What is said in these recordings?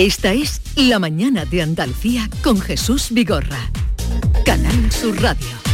Esta es La mañana de Andalucía con Jesús Vigorra. Canal Sur Radio.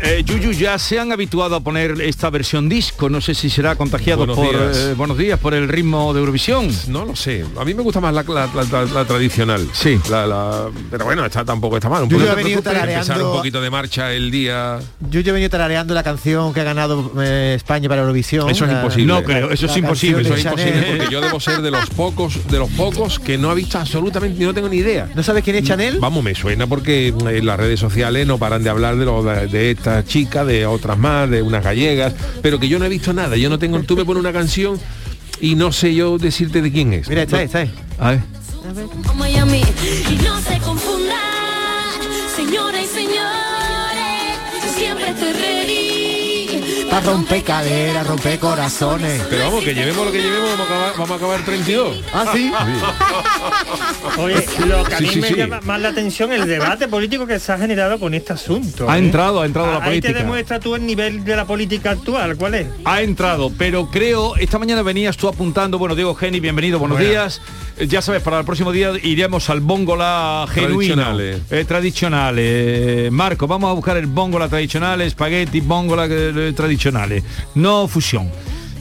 Eh, Yuyu, ya se han habituado a poner esta versión disco. No sé si será contagiado Buenos por días. eh, buenos días por el ritmo de Eurovisión. No lo sé. A mí me gusta más la, la- la- la- la tradicional. Sí. La, la- pero bueno, esta tampoco está mal. Un ya he venido empezar un poquito de marcha el día. Yo ya he venido tarareando la canción que ha ganado eh, España para Eurovisión. Eso es la- imposible. No creo, eso es imposible, Eso es imposible porque yo debo ser de los pocos, de los pocos que no ha visto absolutamente, no tengo ni idea. ¿No sabes quién es Chanel? Vamos, me suena porque en las redes sociales no paran de hablar de, lo, de, de esta chica, de otras más, de unas gallegas, pero que yo no he visto nada. Yo no tengo, tú me pones una canción y no sé yo decirte de quién es. Mira, está, está. A ver. Miami. Y no se confundan, señoras y señores, siempre estoy ready. Pa' romper caderas, romper corazones. Pero vamos, que llevemos lo que llevemos, vamos a acabar, vamos a acabar 32. Ah, sí. Oye, lo que a mí sí, me sí. llama más la atención el debate político que se ha generado con este asunto. Ha ¿eh? entrado, ha entrado la Ahí te política. demuestra tú el nivel de la política actual, ¿cuál es? Ha entrado, pero creo, esta mañana venías tú apuntando, bueno, Diego Geni, bienvenido, buenos días. Eh, Ya sabes, para el próximo día iremos al bongola genuino. Tradicionales. Eh, tradicionales. Eh, Marco, vamos a buscar el bongola tradicional, espagueti, bongola eh, tradicionales, no fusión.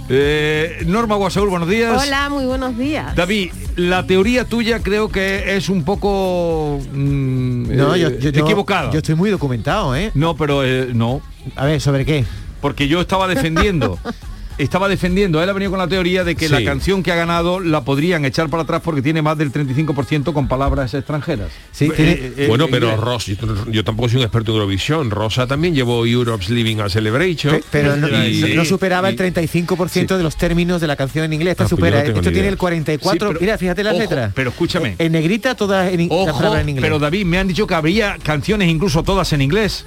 Eh, Norma Guasaúl, buenos días. Hola, muy buenos días. David, la teoría tuya creo que es un poco mm, No, eh, yo, yo- yo- equivocada. Yo estoy muy documentado, ¿eh? No, pero eh, no, A ver, ¿sobre qué? porque yo estaba defendiendo. Estaba defendiendo, él ha venido con la teoría de que Sí. la canción que ha ganado la podrían echar para atrás porque tiene más del 35% con palabras extranjeras. Sí, Eh, tiene- eh, bueno, eh, pero. Ross, yo, yo tampoco soy un experto en Eurovisión. Rosa también llevó Europe's Living a Celebration. Pe- Pero no, Y- no superaba y- el 35% de los términos de la canción en inglés. Esta Ah, pues supera. Esto tiene idea. el 44. Sí, pero- Mira, fíjate las ojo, letras. pero escúchame. En negrita todas en, Ojo, palabras en inglés. pero David, me han dicho que habría canciones incluso todas en inglés.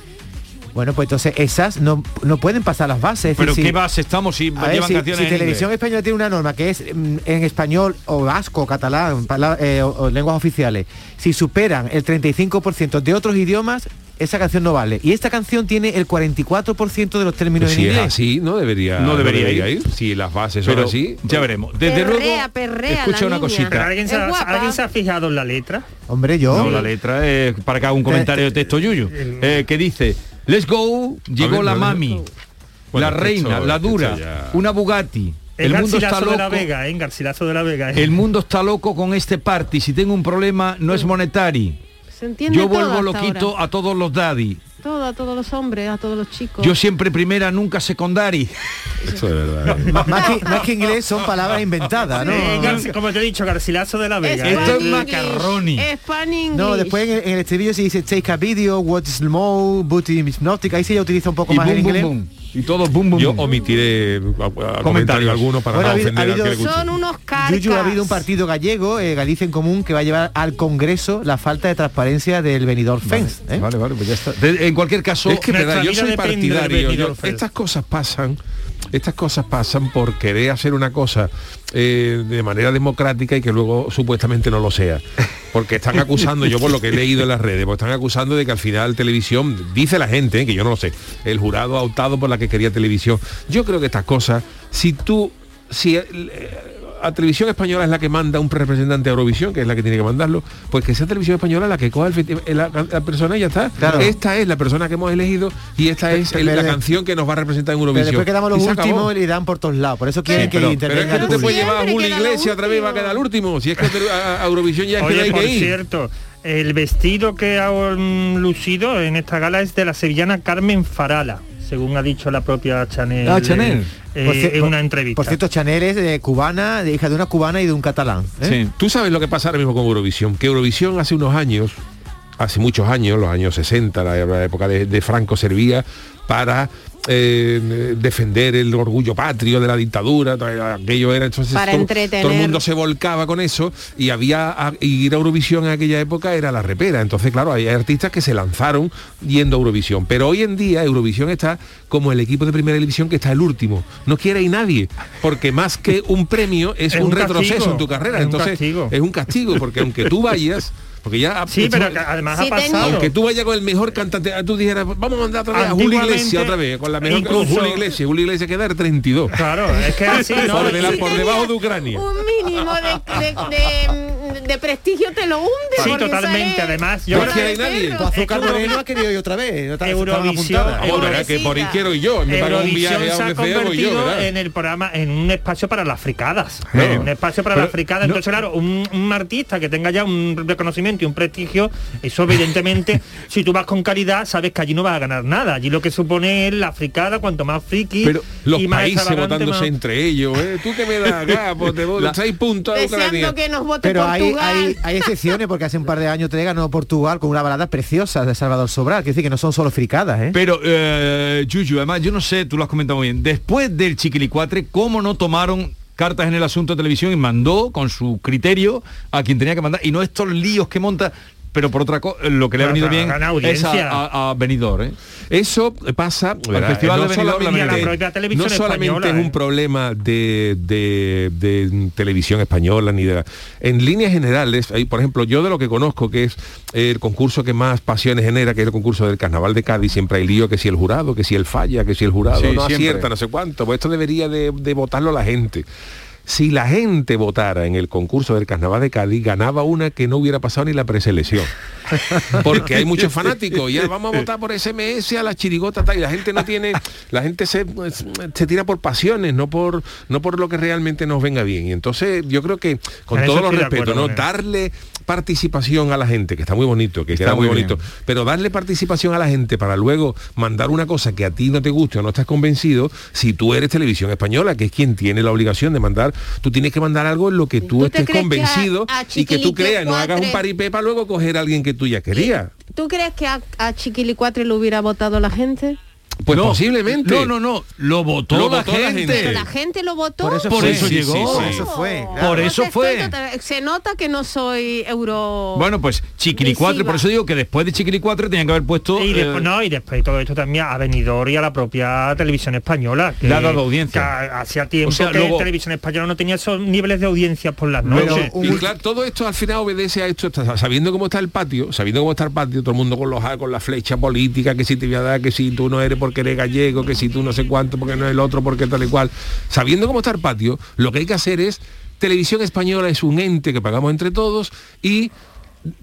Bueno, pues entonces esas no, no pueden pasar las bases. es Pero decir, ¿qué base estamos si a ver, llevan si, canciones si en televisión inglés? española tiene una norma que es mm, en español o vasco, catalán, pala- eh, o, o lenguas oficiales, si superan el 35% de otros idiomas, esa canción no vale. Y esta canción tiene el 44% de los términos Pues en si es inglés. así, no debería, No debería ir. Si las bases son Pero así. ya veremos. Desde Perrea, luego, perrea escucha la una niña. Pero cosita. ¿alguien se, Es ha, guapa. ¿alguien se ha fijado en la letra? Hombre, yo. No, la letra es para que haga un comentario de texto Yuyu. Eh, que dice, let's go, llegó ver, la mami, Bueno, la reina, esto- la dura, ya- una Bugatti. El, El mundo está Garcilaso de la loco. Vega, ¿eh? Garcilaso de la Vega. ¿eh? El mundo está loco con este party. Si tengo un problema, no es monetario. Se entiende Yo vuelvo loquito ahora. a todos los daddy. Todo, a todos los hombres, a todos los chicos. Yo siempre primera, nunca secondary. Eso es verdad. ¿eh? Más, que, más que inglés son palabras inventadas, ¿no? Eh, como te he dicho, Garcilaso de la Vega. ¿eh? Esto es macarroni. Spanish. No, después en el, en el estribillo se dice take a video, what's small, booty hypnotic, ahí sí ya utiliza un poco Y más el boom, boom, inglés. boom. Y todo boom, boom, Yo boom. omitiré a- a comentario alguno para Bueno, no ha habido- ofender ha al que le habido- guste. Son unos carcas. Yuyu, ha habido un partido gallego, eh, Galicia en Común, que va a llevar al Congreso la falta de transparencia del Benidorm Fence. ¿eh? Vale, vale, pues ya está. De- en cualquier caso, Es que Nuestra verdad, yo soy partidario. yo- estas cosas pasan, estas cosas pasan por querer hacer una cosa eh, de manera democrática y que luego supuestamente no lo sea. Porque están acusando, yo por lo que he leído en las redes, pues están acusando de que al final televisión, dice la gente, eh, que yo no lo sé, el jurado ha optado por la que quería televisión. Yo creo que estas cosas, si tú, si eh, a televisión española es la que manda un representante a Eurovisión, que es la que tiene que mandarlo, pues que sea televisión española la que coja el festi- la, la persona y ya está. Claro. Esta es la persona que hemos elegido y esta es el- la pero- canción que nos va a representar en Pero Eurovisión. después quedamos los últimos y le dan por todos lados. Por eso quieren pero- que Pero intervenga es que el tú te puedes llevar a lo Iglesias otra vez va a quedar último. Si es que a, a Eurovisión ya es que hay por que ir. cierto, el vestido que ha lucido en esta gala es de la sevillana Carmen Farala, según ha dicho la propia Chanel, Ah, Chanel. eh, Por cier- en una entrevista. Por cierto, Chanel es de cubana, de hija de una cubana y de un catalán. ¿eh? Sí. Tú sabes lo que pasa ahora mismo con Eurovisión, que Eurovisión hace unos años, hace muchos años, los años 60, la, la época de, de Franco servía para eh, defender el orgullo patrio de la dictadura, todo aquello era entonces Para todo, entretener. todo el mundo se volcaba con eso y había a- ir a Eurovisión en aquella época era la repera. Entonces, claro, hay artistas que se lanzaron yendo a Eurovisión. Pero hoy en día Eurovisión está como el equipo de primera división que está el último. No quiere ir nadie, porque más que un premio es, Es un, un retroceso castigo, en tu carrera. un Entonces, es un castigo, porque aunque tú vayas, porque ya Sí, pero que además Sí, ha pasado. aunque tú vayas con el mejor cantante, tú dijeras, vamos a mandar otra vez a Julio Iglesias otra vez, con la mejor con incluso- Julio Iglesias, Julio Iglesias queda el 32. Claro, es que así, ¿no? por, de la- por debajo de Ucrania. Un mínimo de, de- de- de prestigio te lo hunde. Sí, totalmente. Además, yo creo hay nadie. Azúcar Moreno ha querido ir otra vez. no Eurovisión, que por ahí quiero y yo. Me pago un viaje a se ha donde sea, voy yo, convertido ¿verdad? en el programa en un espacio para las fricadas Claro. un espacio para Pero las fricadas no- entonces claro un, un artista que tenga ya un reconocimiento y un prestigio eso evidentemente si tú vas con calidad sabes que allí no vas a ganar nada allí lo que supone es la fricada cuanto más friki Pero los y más países votándose más- entre ellos, ¿eh? Tú que me das acá, pues te voy La- seis puntos a Deseando Ucrania. que nos vote Pero hay, hay excepciones porque hace un par de años te ganó Portugal con una balada preciosa de Salvador Sobral, que decir que no son solo fricadas, ¿eh? Pero, eh, Yuyu, además, yo no sé, tú lo has comentado muy bien, después del Chiquilicuatre, ¿cómo no tomaron cartas en el asunto de televisión y mandó con su criterio a quien tenía que mandar? Y no estos líos que monta, pero por otra cosa, lo que le ha venido bien es a, a, a Benidorm, ¿eh? Eso pasa ¿verdad? Festival no de Benidorm, solamente, la propia televisión no solamente española, es ¿eh? un problema de, de- de televisión española ni de la- en líneas generales hay, por ejemplo yo de lo que conozco que es el concurso que más pasiones genera que es el concurso del carnaval de Cádiz siempre hay lío que si el jurado que si el falla que si el jurado Sí, no siempre. acierta no sé cuánto pues esto debería de, de votarlo la gente si la gente votara en el concurso del Carnaval de Cádiz, ganaba una que no hubiera pasado ni la preselección. Porque hay muchos fanáticos, ya vamos a votar por SMS a la chirigota tal, y la gente no tiene, la gente se, se tira por pasiones, no por, no por lo que realmente nos venga bien. Y entonces yo creo que, con todos los respetos, ¿no? darle participación a la gente, que está muy bonito, que Está queda muy, muy bonito, bien. pero darle participación a la gente para luego mandar una cosa que a ti no te guste o no estás convencido, si tú eres televisión española, que es quien tiene la obligación de mandar, tú tienes que mandar algo en lo que tú, ¿Tú te estés crees que a- convencido a y que tú creas, no hagas un paripé para luego coger a alguien que tú ya. ¿Tú crees que a, a Chiquilicuatre lo hubiera votado la gente? Pues No, posiblemente. No, no, no, lo votó, Lo la, votó la gente. gente. La gente lo votó. Por eso Por fue. eso Sí, llegó. sí, sí. Por eso fue. claro. Por eso fue. total- Se nota que no soy euro. Bueno, pues Chiquilicuatre, por eso digo que después de Chiquilicuatre tenían que haber puesto... y después eh, no y después de todo esto también a Benidorm y a la propia televisión española que, Le ha dado audiencia. hacía tiempo O sea, que luego- televisión española no tenía esos niveles de audiencia por las noches un Y ulti- claro, todo esto al final obedece a esto, está- sabiendo cómo está el patio, sabiendo cómo está el patio, todo el mundo con los con la flecha política, que si te voy a dar, que si tú no eres porque eres gallego, que si tú no sé cuánto, porque no es el otro, porque tal y cual. Sabiendo cómo está el patio, lo que hay que hacer es, televisión española es un ente que pagamos entre todos y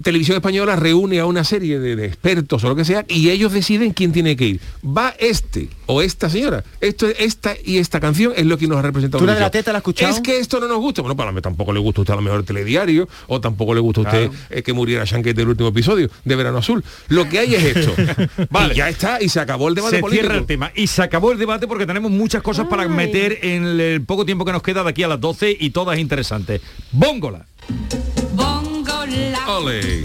Televisión Española reúne a una serie de, de expertos o lo que sea y ellos deciden quién tiene que ir. Va este o esta señora. Esto, esta y esta canción es lo que nos ha representado. ¿Tú la de la teta la has escuchado? Es que esto no nos gusta. Bueno, para mí tampoco le gusta a usted a lo mejor el telediario o tampoco le gusta a usted eh, que muriera Shanket del último episodio de Verano Azul. Lo que hay es esto. Vale. Y ya está y se acabó el debate se político. cierra el tema y se acabó el debate porque tenemos muchas cosas para meter en el poco tiempo que nos queda de aquí a las 12 y todas interesantes. Bóngola. Allee.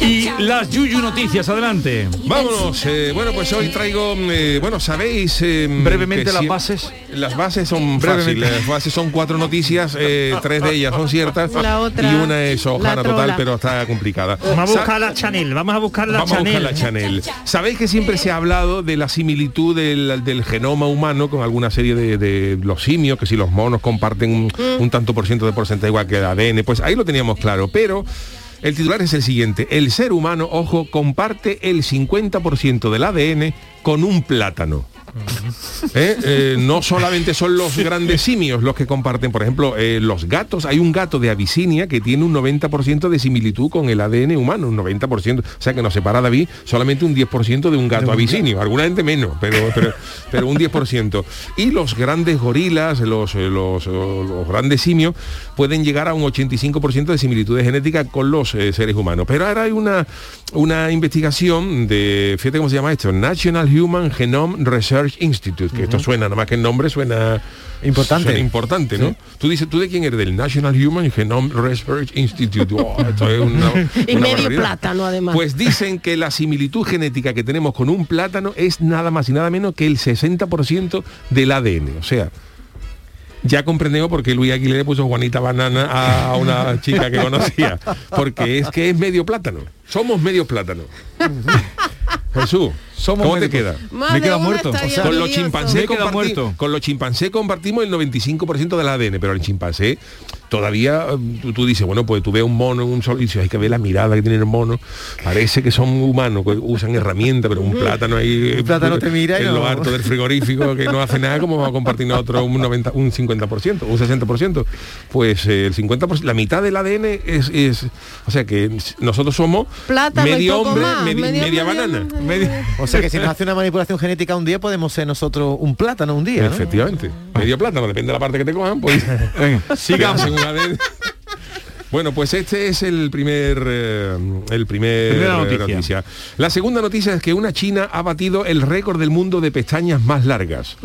Y las Yuyu noticias, adelante. Vámonos, eh, bueno, pues hoy traigo, eh, bueno, sabéis... eh, Brevemente las bases. Las bases son Brevemente. fáciles, las bases son cuatro noticias, eh, tres de ellas son ciertas La otra, y una es hojana total, pero está complicada. vamos a buscar la Chanel vamos a buscar la Vamos a buscar la Chanel. Sabéis que siempre se ha hablado de la similitud del, del genoma humano con alguna serie de, de los simios, que si los monos comparten un, Mm. un tanto por ciento de porcentaje igual que el ADN, pues ahí lo teníamos claro, pero el titular es el siguiente, el ser humano, ojo, comparte el 50% del ADN con un plátano. ¿Eh? Eh, no solamente son los grandes simios los que comparten, por ejemplo, eh, los gatos, hay un gato de Abisinia que tiene un 90% de similitud con el ADN humano, un 90%, o sea que nos separa David solamente un 10% de un gato abisinio, alguna gente menos, pero, pero, pero un 10%. Y los grandes gorilas, los, los, los grandes simios, pueden llegar a un 85% de similitudes genéticas con los seres humanos. Pero ahora hay una, una investigación de, fíjate cómo se llama esto, National Human Genome Research Institute Institute, que esto suena, nada más que el nombre suena Importante. suena importante, ¿no? Tú dices, ¿tú de quién eres? Del National Human Genome Research Institute. Oh, esto es una, Y una medio barbaridad. plátano, además. Pues dicen que la similitud genética que tenemos con un plátano es nada más y nada menos que el 60% del ADN. O sea, ya comprendemos por qué Luis Aguilera le puso Juanita Banana a una chica que conocía. Porque es que es medio plátano. Somos medio plátano. Jesús, Somos ¿cómo te queda? Más Me queda muerto. estaría O sea, con los chimpancés muerto. con los chimpancés compartimos el 95% del ADN pero el chimpancé todavía eh, tú, tú dices bueno pues tú ves un mono un sol y dices hay que ver la mirada que tiene el mono parece que son humanos que usan herramientas pero un plátano ahí Un plátano te mira y en lo no. harto del frigorífico que no hace nada como va a compartir nosotros un 90 un 50% un 60% pues eh, el 50% la mitad del ADN es, es o sea que nosotros somos Plátano medio hombre más, medi- medio- media medio- banana Medio- O sea que si nos hace una manipulación genética un día podemos ser nosotros un plátano un día. ¿no? Efectivamente. Medio plátano, depende de la parte que te cojan, pues. Venga, sigamos. Bueno, pues este es el primer eh, el primer Primera eh, noticia. La segunda noticia es que una china ha batido el récord del mundo de pestañas más largas.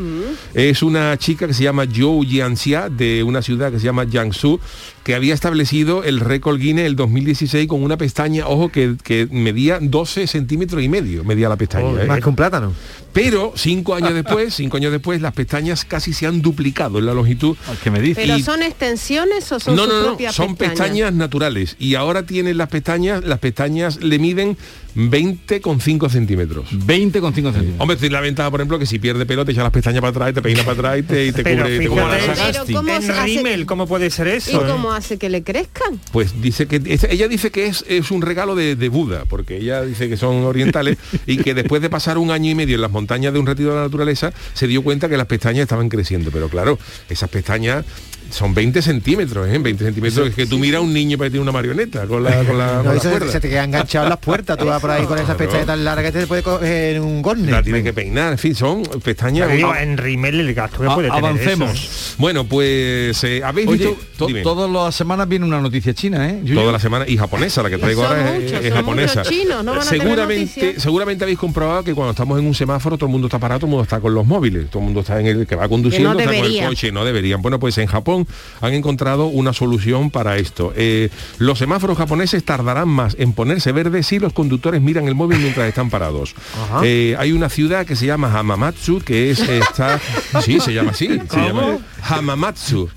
Es una chica que se llama Zhou Jianxia de una ciudad que se llama Jiangsu que había establecido el récord Guinness el 2016 con una pestaña, ojo, que, que medía 12 centímetros y medio, medía la pestaña. Oh, ¿eh? Más que un plátano. Pero cinco años después, cinco años después, las pestañas casi se han duplicado en la longitud. ¿Qué me dice? ¿Pero y- son extensiones o son No, sus no, no, propias son pestañas? naturales. Y ahora tienen las pestañas, las pestañas le miden 20,5 centímetros. 20 con 5 centímetros. Hombre, tiene la ventaja, por ejemplo, que si pierde pelo te echa las pestañas para atrás, y te peina para atrás y te, y te Pero cubre, te cubre fíjate, la Pero. ¿cómo en rímel, ¿cómo puede ser ¿Y eso? eh? cómo hace que le crezcan? Pues dice que es- ella dice que es, es un regalo de, de Buda, porque ella dice que son orientales y que después de pasar un año y medio en las montañas de un retiro de la naturaleza, se dio cuenta que las pestañas estaban creciendo. Pero claro, esas pestañas son 20 centímetros, ¿eh? 20 centímetros. Es que tú miras a un niño para que tiene una marioneta con la, con la, No, con la eso cuerda. se te queda enganchado en las puertas. Tú vas por ahí con esas pestañas tan largas que te puede coger un La gorne. tiene que peinar, en fin, son pestañas. Digo, en rímel el gasto que A- puede tener avancemos. eso. Bueno, pues eh, habéis Oye, visto to- Dime. todas las semanas viene una noticia china, ¿eh? Yuyu? toda la semana y japonesa la que traigo Son ahora es- muchos, es, son japonesa muchos chinos, no van a tener seguramente seguramente habéis comprobado que cuando estamos en un semáforo todo el mundo está parado todo el mundo está con los móviles todo el mundo está en el que va conduciendo Que no está con el coche no deberían bueno pues en Japón han encontrado una solución para esto. Eh, los semáforos japoneses tardarán más en ponerse verdes si los conductores miran el móvil mientras están parados. Eh, hay una ciudad que se llama Hamamatsu que es está sí se llama así se llama Hamamatsu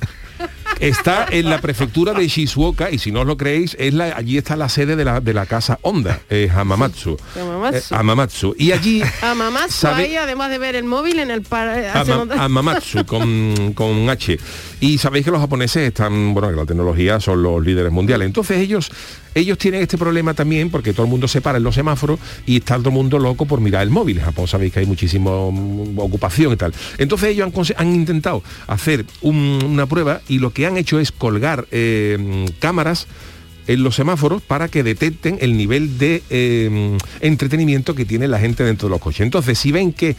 está en la prefectura de Shizuoka y si no os lo creéis, es la, allí está la sede de la, de la casa Honda, eh, Hamamatsu. Hamamatsu. Eh, Hamamatsu. Y allí ¿Sabe? ahí, además de ver el móvil en el Ama- nota- Hamamatsu con, con H. Y sabéis que los japoneses están, bueno, que la tecnología son los líderes mundiales. Entonces ellos, ellos tienen este problema también porque todo el mundo se para en los semáforos y está todo el mundo loco por mirar el móvil. En Japón sabéis que hay muchísima mm, ocupación y tal. Entonces ellos han, intentado hacer un- una prueba y lo que han hecho es colgar eh, cámaras en los semáforos para que detecten el nivel de eh, entretenimiento que tiene la gente dentro de los coches. Entonces, si ven que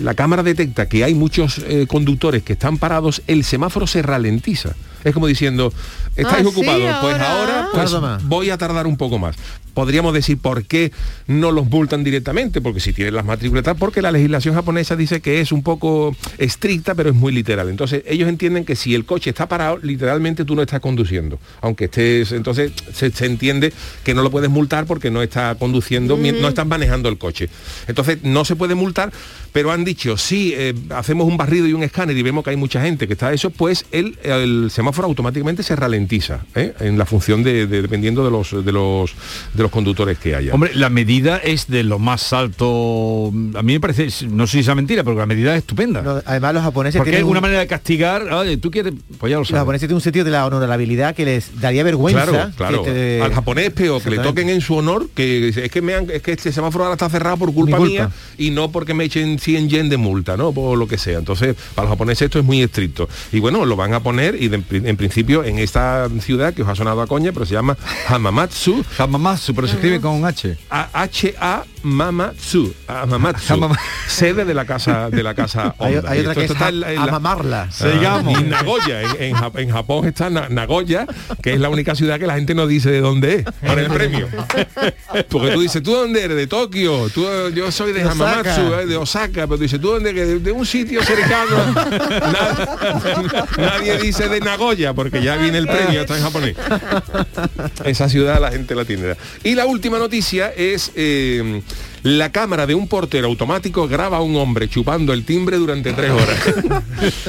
la cámara detecta que hay muchos eh, conductores que están parados, el semáforo se ralentiza. Es como diciendo, estáis Ah, ocupados, sí, pues ahora. pues, voy a tardar un poco más. Podríamos decir por qué no los multan directamente, porque si tienen las matrículas, porque la legislación japonesa dice que es un poco estricta, pero es muy literal. Entonces, ellos entienden que si el coche está parado, literalmente tú no estás conduciendo. Aunque estés, entonces se, se entiende que no lo puedes multar porque no está conduciendo, no estás manejando el coche. Entonces, no se puede multar, pero han dicho, si eh, hacemos un barrido y un escáner y vemos que hay mucha gente que está eso, pues el, el semáforo automáticamente se ralentiza ¿eh? en la función de, de- dependiendo de los de los de los conductores que haya. Hombre, la medida es de lo más alto. A mí me parece, no sé si sea mentira, pero la medida es estupenda. No, además los japoneses Porque es tienen una un- manera de castigar. Oye, tú quieres, pues ya lo los japoneses tienen un sentido de la honorabilidad que les daría vergüenza. Claro, claro. que te- Al japonés es peor que le toquen en su honor, que es que me han- es que este semáforo ahora está cerrado por culpa, culpa. mía y no porque me echen 100 yen de multa, ¿no? Por lo que sea. Entonces, para los japoneses esto es muy estricto. Y bueno, lo van a poner y de- en principio en esta ciudad que os ha sonado a coña, pero se llama Hamamatsu, Hamamatsu, pero se escribe con un H. A- H-A Mamatsu, Hamamatsu, Hamama- sede de la casa de la casa Hay, Honda. hay otra que es en la- amamarla. Sigamos. y Nagoya, en, en Ja- en Japón está Na- Nagoya, que es la única ciudad que la gente no dice de dónde es para el premio. Porque tú dices, ¿tú dónde eres? De Tokio. Tú, yo soy de. Hamamatsu, eh, de Osaka. Pero tú dices, ¿tú dónde? De, de un sitio cercano. Na- nadie dice de Nagoya, porque ya viene el premio, está en japonés. Esa ciudad la gente la tiene. Y la última noticia es... eh, la cámara de un portero automático graba a un hombre chupando el timbre durante tres horas.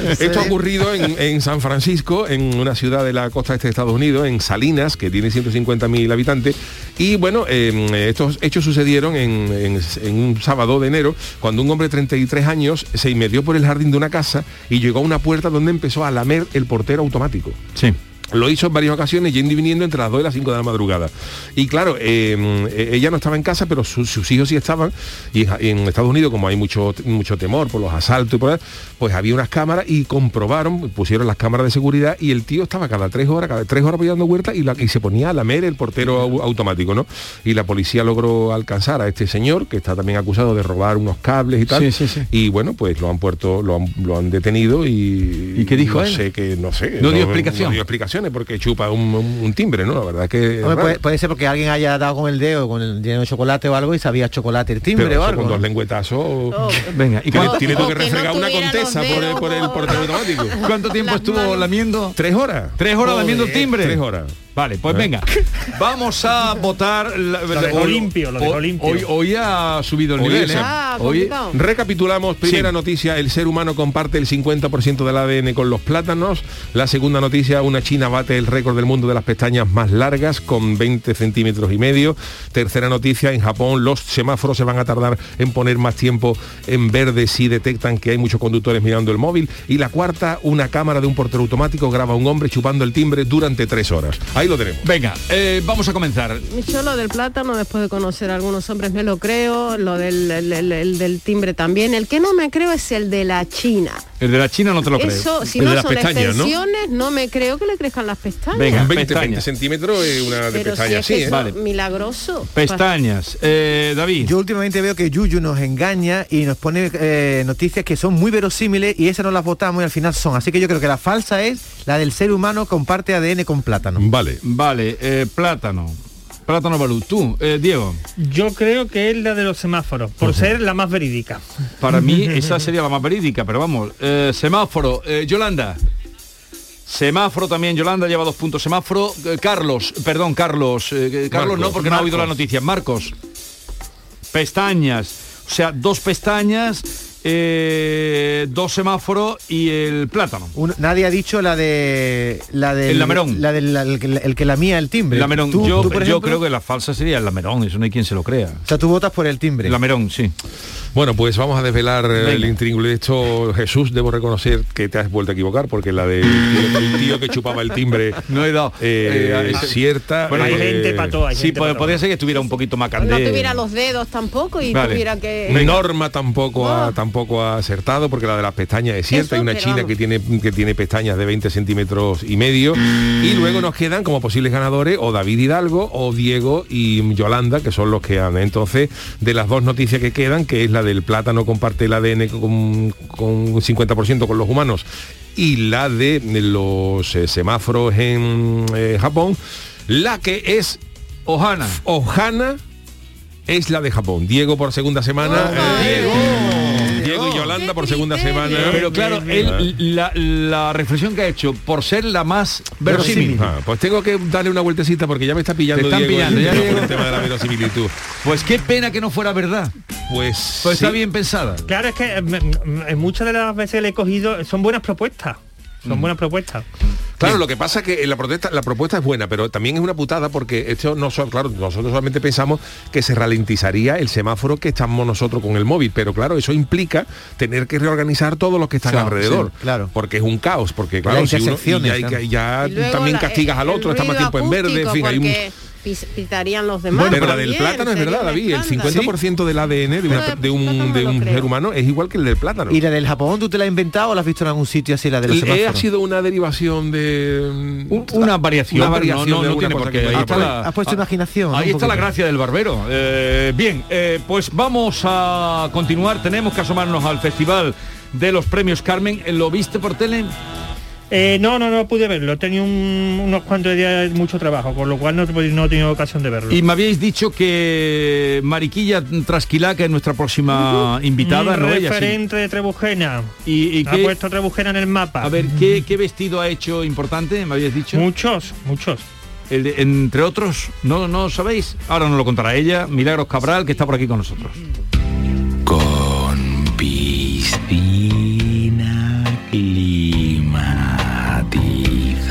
Esto ha ocurrido en, en San Francisco, en una ciudad de la costa este de Estados Unidos, en Salinas, que tiene 150.000 habitantes. Y bueno, eh, estos hechos sucedieron en, en- un sábado de enero, cuando un hombre de 33 años se metió por el jardín de una casa y llegó a una puerta donde empezó a lamer el portero automático. Sí. Lo hizo en varias ocasiones, yendo y viniendo entre las 2 y las 5 de la madrugada. Y claro, eh, eh, ella no estaba en casa, pero su- sus hijos sí estaban. Y en- Estados Unidos, como hay mucho, mucho temor por los asaltos y por pues había unas cámaras y comprobaron, pusieron las cámaras de seguridad y el tío estaba cada tres horas, cada tres horas dando vueltas y, la- y se ponía a lamer el portero au- automático, ¿no? Y la policía logró alcanzar a este señor, que está también acusado de robar unos cables y tal. Sí, sí, sí. Y bueno, pues lo han puesto, lo han, lo han detenido y. ¿Y qué dijo no él? sé que no sé. No dio explicación. No dio porque chupa un, un- un timbre, ¿no? La verdad es que. Hombre, puede, puede ser porque alguien haya dado con el dedo, con el lleno de chocolate o algo y sabía chocolate el timbre Pero o algo. con dos lengüetazos. Oh, Venga, ¿y Tiene, cuánto, tiene tú que no refregar una contesa por el, por el o- portero automático. cuánto tiempo estuvo lamiendo? ¿Tres horas? Tres horas lamiendo el timbre. Tres horas. Vale, pues ¿Eh? venga. Vamos a votar. la- dejó hoy- limpio, lo dejó hoy- limpio. Hoy, hoy ha subido el Hoy nivel, es- ¿eh? Ah, Hoy-. Recapitulamos, primera noticia, el ser humano comparte el 50% del ADN con los plátanos. La segunda noticia, una china bate el récord del mundo de las pestañas más largas con 20 centímetros y medio. Tercera noticia, en Japón los semáforos se van a tardar en poner más tiempo en verde si detectan que hay muchos conductores mirando el móvil. Y la cuarta, una cámara de un portero automático graba a un hombre chupando el timbre durante tres horas. Ahí lo tenemos. Venga, eh, vamos a comenzar. Yo lo del plátano, después de conocer a algunos hombres, me lo creo. Lo del, el- el- el del timbre también. El que no me creo es el de la China. El de la China no te lo creo. Eso, si El de no las son pestañas, ¿no? extensiones, ¿no? me creo que le crezcan las pestañas. Venga. Con 20, pestañas. 20 centímetros es una de Pero si pestañas es así, ¿eh? Vale. milagroso. Pestañas. Eh, David. Yo últimamente veo que Yuyu nos engaña y nos pone eh, noticias que son muy verosímiles y esas no las votamos y al final son. Así que yo creo que la falsa es la del ser humano comparte ADN con plátano. Vale. Vale, eh, plátano. Plátano Balú. Tú, eh, Diego. Yo creo que es la de los semáforos, por ser la más verídica. Para mí esa sería la más verídica, pero vamos. eh, semáforo. eh, Yolanda. Semáforo también, Yolanda lleva dos puntos. Semáforo, eh, Carlos, perdón, Carlos. eh, Carlos Marcos, no, porque no ha oído la noticia. Marcos. Pestañas. O sea, dos pestañas, eh, dos semáforos y el plátano. Un- nadie ha dicho la de la del El lamerón. la del la- el, que- el que lamía el timbre. El lamerón. Tú- yo tú, por yo creo que la falsa sería el lamerón, eso no hay quien se lo crea. o sea, tú votas por el timbre. El lamerón, sí. Bueno, pues vamos a desvelar eh, el intríngulo de esto. Jesús, debo reconocer que te has vuelto a equivocar porque la del tío, el tío que chupaba el timbre No he dado. eh, eh, es cierta. Bueno, hay eh, gente pató, hay Sí, gente podría ser que estuviera un poquito más No candé. tuviera los dedos tampoco y Vale. tuviera que... Norma tampoco ha. Tampoco ha acertado porque la de las pestañas es cierta. Eso, Hay una china vamos. que tiene, que tiene pestañas de 20 centímetros y medio. Y luego nos quedan como posibles ganadores o David Hidalgo o Diego y Yolanda, que son los que han. Entonces, de las dos noticias que quedan, que es la del plátano comparte el ADN con, con un 50% con los humanos y la de los eh, semáforos en eh, Japón, la que es Ohana. Ohana es la de Japón. Diego por segunda semana. Oh, eh, Diego. Por segunda semana. Pero claro, él, la, la reflexión que ha hecho, por ser la más verosímil, Ah, pues tengo que darle una vueltecita porque ya me está pillando Te están Diego pillando, el ya, tema Diego. por el tema de la verosimilitud. pues qué pena que no fuera verdad. Pues, Pues está bien pensada. Claro, es que eh, m- m- en muchas de las veces que le he cogido son buenas propuestas. Son buenas propuestas. Claro, lo que pasa es que la protesta, la propuesta es buena, pero también es una putada porque esto no son, claro, nosotros solamente pensamos que se ralentizaría el semáforo que estamos nosotros con el móvil, pero claro, eso implica tener que reorganizar todos los que están Claro, alrededor, sí, claro. porque es un caos, porque claro, si uno- y ya, hay que- claro. ya Y luego también la- castigas al otro, está más tiempo en verde, en fin, hay un pitarían los demás. Bueno, pero la del plátano es verdad, David. El escándalo. 50% del ADN de, una- de un, de un ser humano es igual que el del plátano. ¿Y la del Japón tú te la has inventado o la has visto en algún sitio así, la de los Eh, semáforos? ha sido una derivación de Un- una variación, una variación no, no, de no tiene por que qué. Ahí está la- Has puesto imaginación. ¿no? Ahí está la gracia del barbero. Eh, bien, eh, pues vamos a continuar. Tenemos que asomarnos al festival de los premios Carmen. ¿Lo viste por tele? Eh, no, no, no pude verlo. He tenido un- unos cuantos días de mucho trabajo, con lo cual no, he- no he tenido ocasión de verlo. Y me habíais dicho que Mariquilla Trasquilá, que es nuestra próxima invitada, ¿no? Ella sí. referente de Trebujena. ¿Y, y Ha qué- puesto Trebujena en el mapa. a ver, ¿qué, qué vestido ha hecho importante? ¿Me habíais dicho? Muchos, muchos. El de- entre otros, ¿no, ¿no sabéis? Ahora nos lo contará ella, Milagros Cabral, que está por aquí con nosotros. Con piscina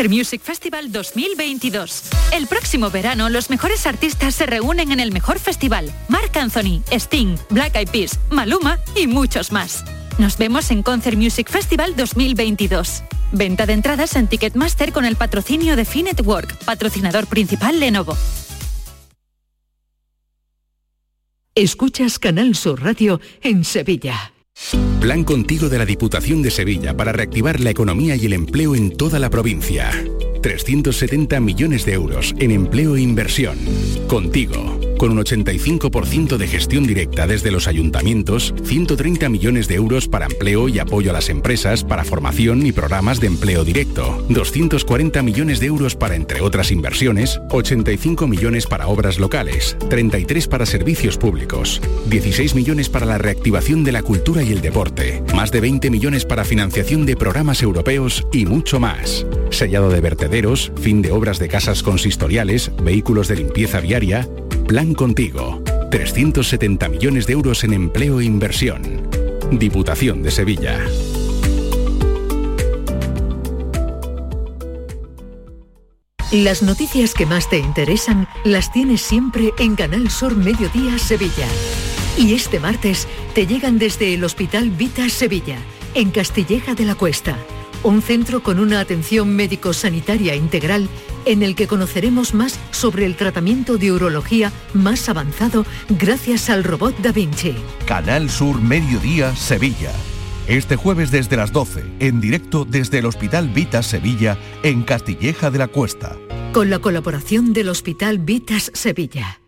Concert Music Festival 2022. El próximo verano los mejores artistas se reúnen en el mejor festival. Marc Anthony, Sting, Black Eyed Peas, Maluma y muchos más. Nos vemos en Concert Music Festival 2022. Venta de entradas en Ticketmaster con el patrocinio de Finetwork, patrocinador principal Lenovo. Escuchas Canal Sur Radio en Sevilla. Plan contigo de la Diputación de Sevilla para reactivar la economía y el empleo en toda la provincia. 370 millones de euros en empleo e inversión. Contigo. Con un 85% de gestión directa desde los ayuntamientos, 130 millones de euros para empleo y apoyo a las empresas para formación y programas de empleo directo, 240 millones de euros para, entre otras inversiones, 85 millones para obras locales, 33 para servicios públicos, 16 millones para la reactivación de la cultura y el deporte, más de 20 millones para financiación de programas europeos y mucho más. Sellado de vertederos, fin de obras de casas consistoriales, vehículos de limpieza viaria, Plan Contigo. 370 millones de euros en empleo e inversión. Diputación de Sevilla. Las noticias que más te interesan las tienes siempre en Canal Sur Mediodía Sevilla. Y este martes te llegan desde el Hospital Vita Sevilla, en Castilleja de la Cuesta, un centro con una atención médico-sanitaria integral en el que conoceremos más sobre el tratamiento de urología más avanzado gracias al robot Da Vinci. Canal Sur Mediodía Sevilla. Este jueves desde las 12, en directo desde el Hospital Vitas Sevilla, en Castilleja de la Cuesta. Con la colaboración del Hospital Vitas Sevilla.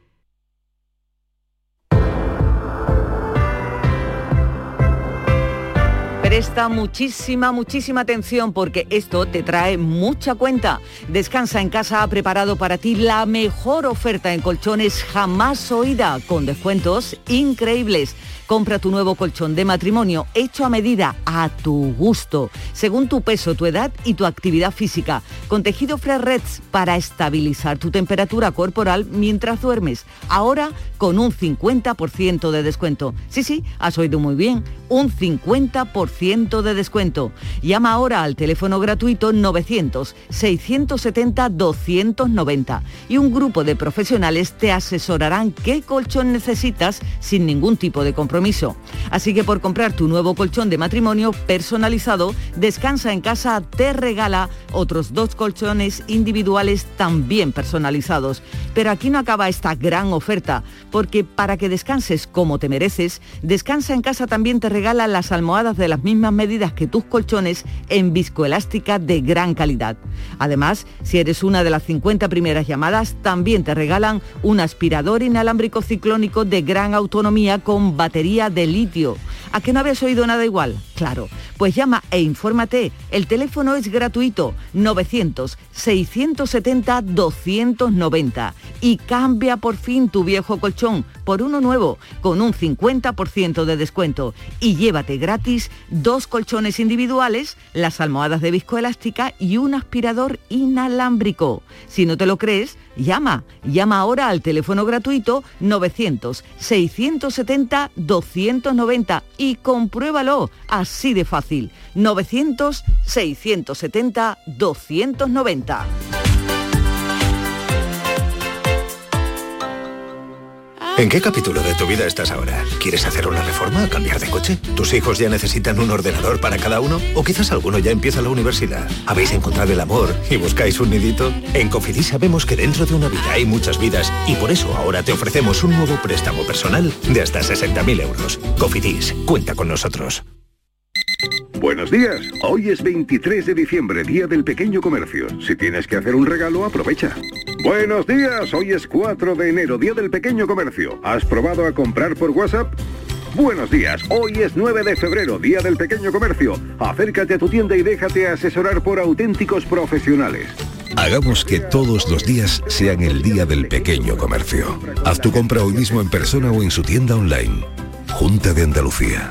Presta muchísima, muchísima atención porque esto te trae mucha cuenta. Descansa en casa ha preparado para ti la mejor oferta en colchones jamás oída, con descuentos increíbles. Compra tu nuevo colchón de matrimonio hecho a medida, a tu gusto, según tu peso, tu edad y tu actividad física, con tejido Fresh para estabilizar tu temperatura corporal mientras duermes. Ahora con un 50% de descuento. Sí, sí, has oído muy bien, un 50% de descuento. Llama ahora al teléfono gratuito 900-670-290 y un grupo de profesionales te asesorarán qué colchón necesitas sin ningún tipo de compromiso. Así que por comprar tu nuevo colchón de matrimonio personalizado, Descansa en casa te regala otros dos colchones individuales también personalizados. Pero aquí no acaba esta gran oferta, porque para que descanses como te mereces, Descansa en casa también te regala las almohadas de las mismas medidas que tus colchones en viscoelástica de gran calidad. Además, si eres una de las 50 primeras llamadas, también te regalan un aspirador inalámbrico ciclónico de gran autonomía con batería de litio. ¿A que no habías oído nada igual? Claro, pues llama e infórmate. El teléfono es gratuito 900-670-290 y cambia por fin tu viejo colchón por uno nuevo, con un 50% de descuento. Y llévate gratis dos colchones individuales, las almohadas de viscoelástica y un aspirador inalámbrico. Si no te lo crees, llama. Llama ahora al teléfono gratuito 900-670-290 y compruébalo. Así de fácil. 900-670-290. ¿En qué capítulo de tu vida estás ahora? ¿Quieres hacer una reforma cambiar de coche? ¿Tus hijos ya necesitan un ordenador para cada uno? ¿O quizás alguno ya empieza la universidad? ¿Habéis encontrado el amor y buscáis un nidito? En Cofidis sabemos que dentro de una vida hay muchas vidas y por eso ahora te ofrecemos un nuevo préstamo personal de hasta 60.000 euros. Cofidis, cuenta con nosotros. Buenos días. Hoy es 23 de diciembre, Día del Pequeño Comercio. Si tienes que hacer un regalo, aprovecha. Buenos días. Hoy es 4 de enero, Día del Pequeño Comercio. ¿Has probado a comprar por WhatsApp? Buenos días. Hoy es 9 de febrero, Día del Pequeño Comercio. Acércate a tu tienda y déjate asesorar por auténticos profesionales. Hagamos que todos los días sean el Día del Pequeño Comercio. Haz tu compra hoy mismo en persona o en su tienda online. Junta de Andalucía.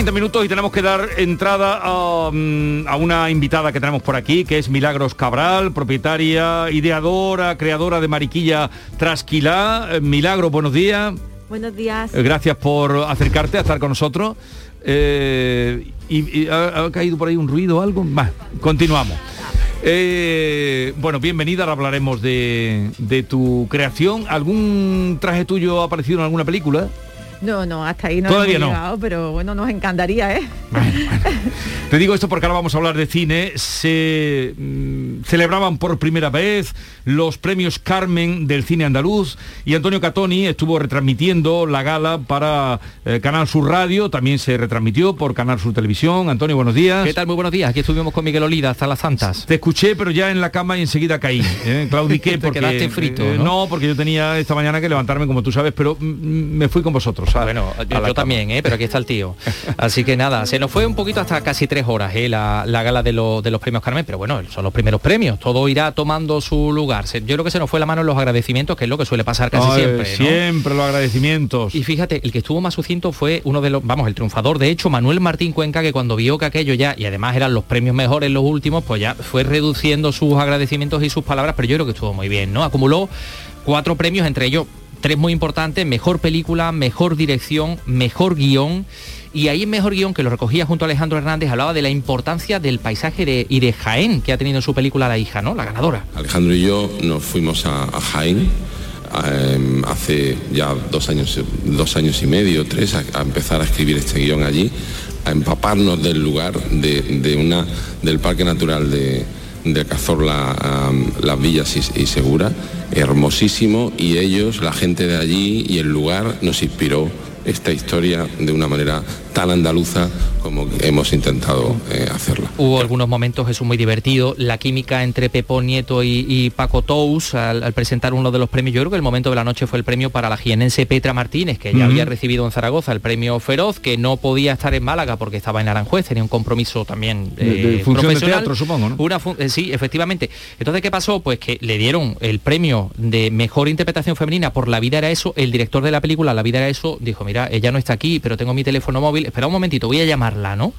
30 minutos y tenemos que dar entrada a, mm, a una invitada que tenemos por aquí, que es Milagros Cabral, propietaria, ideadora, creadora de Mariquilla Trasquilá. Eh, Milagros, buenos días. Buenos días. Eh, Gracias por acercarte a estar con nosotros. Eh, y, y ha, ha caído por ahí un ruido o algo. Va, continuamos. Eh, bueno, bienvenida, ahora hablaremos de, de tu creación. ¿Algún traje tuyo ha aparecido en alguna película? No, no, hasta ahí no Todavía hemos no. llegado, pero bueno, nos encantaría, ¿eh? Te digo esto porque ahora vamos a hablar de cine. Se mm, celebraban por primera vez los premios Carmen del cine andaluz y Antonio Catoni estuvo retransmitiendo la gala para eh, Canal Sur Radio, también se retransmitió por Canal Sur Televisión. Antonio, buenos días. ¿Qué tal? Muy buenos días. Aquí estuvimos con Miguel Olida hasta las Santas. Te escuché, pero ya en la cama y enseguida caí. ¿eh? Claudiqué Te porque quedaste frito, eh, ¿no? porque yo tenía esta mañana que levantarme como tú sabes, pero mm, me fui con vosotros. Bueno, yo, también, ¿eh? pero aquí está el tío. Así que nada, se nos fue un poquito hasta casi tres horas ¿eh? la, la gala de, lo- de los premios Carmen, pero bueno, son los primeros premios, todo irá tomando su lugar. Yo creo que se nos fue la mano en los agradecimientos, que es lo que suele pasar casi Ay, siempre. ¿no? Siempre los agradecimientos. Y fíjate, el que estuvo más sucinto fue uno de los, vamos, el triunfador, de hecho, Manuel Martín Cuenca, que cuando vio que aquello ya, y además eran los premios mejores los últimos, pues ya fue reduciendo sus agradecimientos y sus palabras, pero yo creo que estuvo muy bien, ¿no? Acumuló cuatro premios, entre ellos tres muy importantes, mejor película, mejor dirección, mejor guion. Y ahí en Mejor Guión, que lo recogía junto a Alejandro Hernández, hablaba de la importancia del paisaje de- y de Jaén que ha tenido en su película La hija, ¿no? La ganadora. Alejandro y yo nos fuimos a, Jaén eh, hace ya dos años, dos años y medio, tres, a, a empezar a escribir este guion allí, a empaparnos del lugar, de, de una, del Parque Natural de, de Cazorla, am, Las Villas y Segura, hermosísimo, y ellos, la gente de allí y el lugar nos inspiró esta historia de una manera tan andaluza como hemos intentado eh, hacerla. Hubo algunos momentos, Jesús, muy divertido. La química entre Pepo Nieto y, y Paco Tous al, al presentar uno de los premios. Yo creo que el momento de la noche fue el premio para la jienense Petra Martínez, que ya había recibido en Zaragoza el premio Feroz, que no podía estar en Málaga porque estaba en Aranjuez, tenía un compromiso también De- de eh, función de profesional. teatro, supongo, ¿no? Una fun- eh, sí, efectivamente. Entonces, ¿qué pasó? Pues que le dieron el premio de mejor interpretación femenina por La vida era eso. El director de la película La vida era eso dijo, mira, ella no está aquí, pero tengo mi teléfono móvil. Espera un momentito, voy a llamarla, ¿no?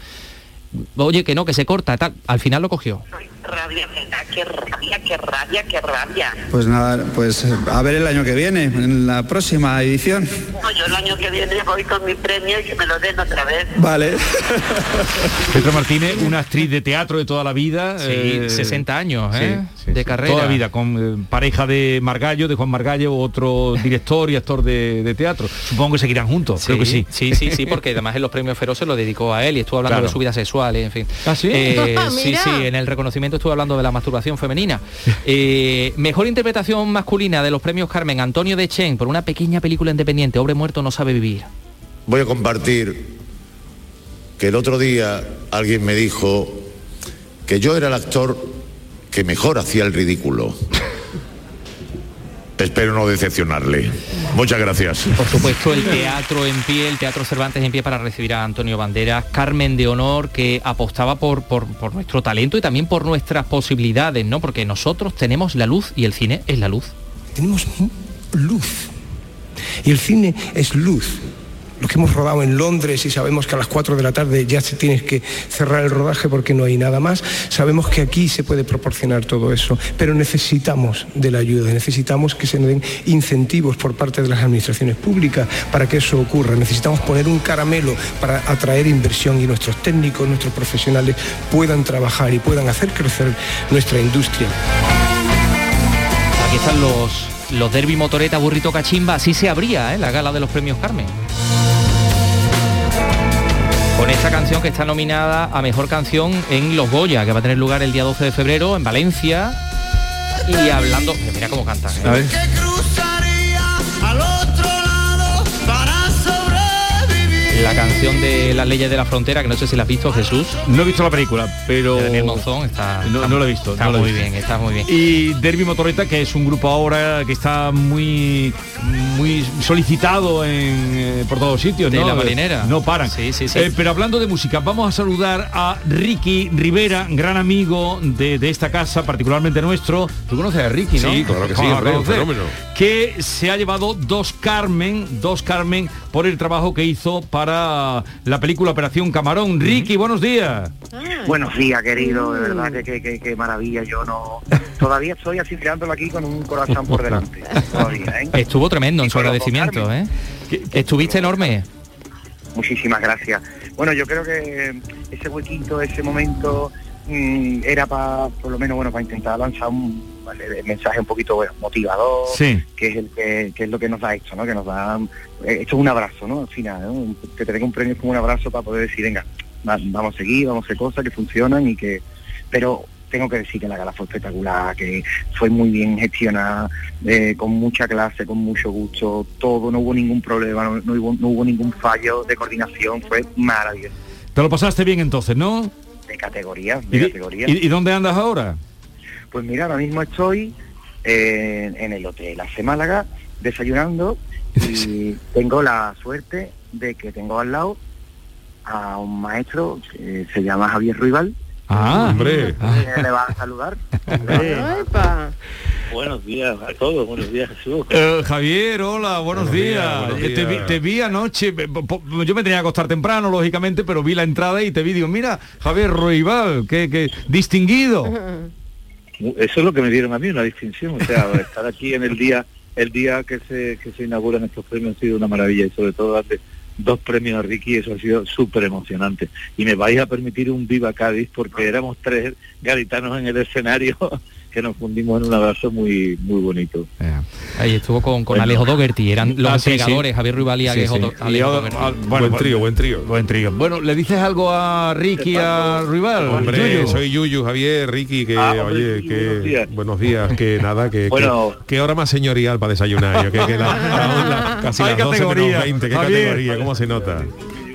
Oye, que no, que se corta, tal. Al final lo cogió. rabia. Qué rabia, qué rabia, qué rabia. Pues nada, pues a ver el año que viene, en la próxima edición. No, yo el año que viene voy con mi premio y que me lo den otra vez. Vale. Petra Martínez, una actriz de teatro de toda la vida. Sí, 60 años, ¿eh? de carrera. Toda la vida, con eh, pareja de Margallo, de Juan Margallo, otro director y actor de, de teatro. Supongo que seguirán juntos, creo que sí. Sí, sí, sí, porque además en los premios Feroz se lo dedicó a él y estuvo hablando Claro. de su vida sexual, en fin. ¿Ah, sí? Eh, sí, sí, en el reconocimiento estuvo hablando de la masturbación femenina. Eh, mejor interpretación masculina de los premios Carmen, Antonio de Chen, por una pequeña película independiente, Hombre muerto no sabe vivir. Voy a compartir que el otro día alguien me dijo que yo era el actor que mejor hacía el ridículo. Espero no decepcionarle. Muchas gracias. Por supuesto, el teatro en pie, el Teatro Cervantes en pie para recibir a Antonio Banderas, Carmen de Honor, que apostaba por, por, por nuestro talento y también por nuestras posibilidades, ¿no? Porque nosotros tenemos la luz y el cine es la luz. Tenemos luz. Y el cine es luz. Los que hemos rodado en Londres y sabemos que a las 4 de la tarde ya se tienes que cerrar el rodaje porque no hay nada más, sabemos que aquí se puede proporcionar todo eso, pero necesitamos de la ayuda, necesitamos que se den incentivos por parte de las administraciones públicas para que eso ocurra, necesitamos poner un caramelo para atraer inversión y nuestros técnicos, nuestros profesionales puedan trabajar y puedan hacer crecer nuestra industria. Aquí están los, los derby motoreta burrito cachimba, así se abría ¿eh? la gala de los premios Carmen. Con esta canción que está nominada a Mejor Canción en Los Goya, que va a tener lugar el día 12 de febrero en Valencia. Y hablando, mira cómo cantan. ¿eh? La canción de las leyes de la frontera, que no sé si la has visto, Jesús. No he visto la película, pero... Daniel Monzón está, No, está- no lo he visto. Está no muy visto. bien, está muy bien. Y Derby Motoreta, que es un grupo ahora que está muy muy solicitado en, eh, por todos sitios. De ¿no? la marinera. No paran. Sí, sí, sí. Eh, pero hablando de música, vamos a saludar a Ricky Rivera, gran amigo de, de esta casa, particularmente nuestro. ¿Tú conoces a Ricky, no? Sí, claro que sí, hombre, un fenómeno. Que se ha llevado dos Carmen, dos Carmen, por el trabajo que hizo para la película Operación Camarón. Ricky, buenos días. Buenos días, querido, de verdad que, que, que- que maravilla. Yo no. Todavía estoy así mirándolo aquí con un corazón por delante. Todavía, ¿eh? Estuvo tremendo en su agradecimiento, ¿eh? Estuviste enorme. Muchísimas gracias. Bueno, yo creo que ese huequito, ese momento mm, era para, por lo menos, bueno, para intentar lanzar un vale, mensaje un poquito bueno, motivador, Sí. que es el que, que es lo que nos da esto, ¿no? Que nos da eh, esto es un abrazo, ¿no? Al final, ¿no? que te den un premio es como un abrazo para poder decir, venga, va- vamos a seguir, vamos a hacer cosas que funcionan y que, pero tengo que decir que la gala fue espectacular, que fue muy bien gestionada, eh, con mucha clase, con mucho gusto, todo, no hubo ningún problema, no, no hubo, no hubo ningún fallo de coordinación, fue maravilloso, Te lo pasaste bien entonces, ¿no? de categoría, ¿Y, de categoría. y- y dónde andas ahora? Pues mira, ahora mismo estoy eh, en el hotel Hace Málaga desayunando y tengo la suerte de que tengo al lado a un maestro que se llama Javier Ruibal. Ah, hombre. que le va a saludar. Buenos días a todos, buenos días Jesús. Eh, Javier, hola, buenos, Buenos días, días. buenos Eh, Te, vi, días. te vi anoche, eh, yo me tenía que acostar temprano, lógicamente, pero vi la entrada y te vi, digo, mira, Javier Roibal, que, que distinguido. Eso es lo que me dieron a mí, una distinción. O sea, estar aquí en el día el día que se, que se inauguran estos premios ha sido una maravilla y sobre todo darle dos premios a Ricky, eso ha sido súper emocionante. Y me vais a permitir un viva Cádiz porque éramos tres gaditanos en el escenario que nos fundimos en un abrazo muy muy bonito. Ahí estuvo con, con Bueno. Alejo Dogerty, eran los Ah, sí, entregadores, sí. Javier Ruibal y Sí, Alejo, sí. Alejo Dogerty. ah, bueno, Buen trío, buen trío. Buen trío. Bueno, ¿le dices algo a Ricky, a Ruibal? Hombre, Yuyu? soy Yuyu, Javier, Ricky, que Ah, hombre, oye, que buenos días. buenos días, que nada, que, Bueno. que, que hora más señorial para desayunar, yo, que, que la- la- la- casi Hay las 12 menos categoría, 20, qué Javier. categoría, cómo se nota.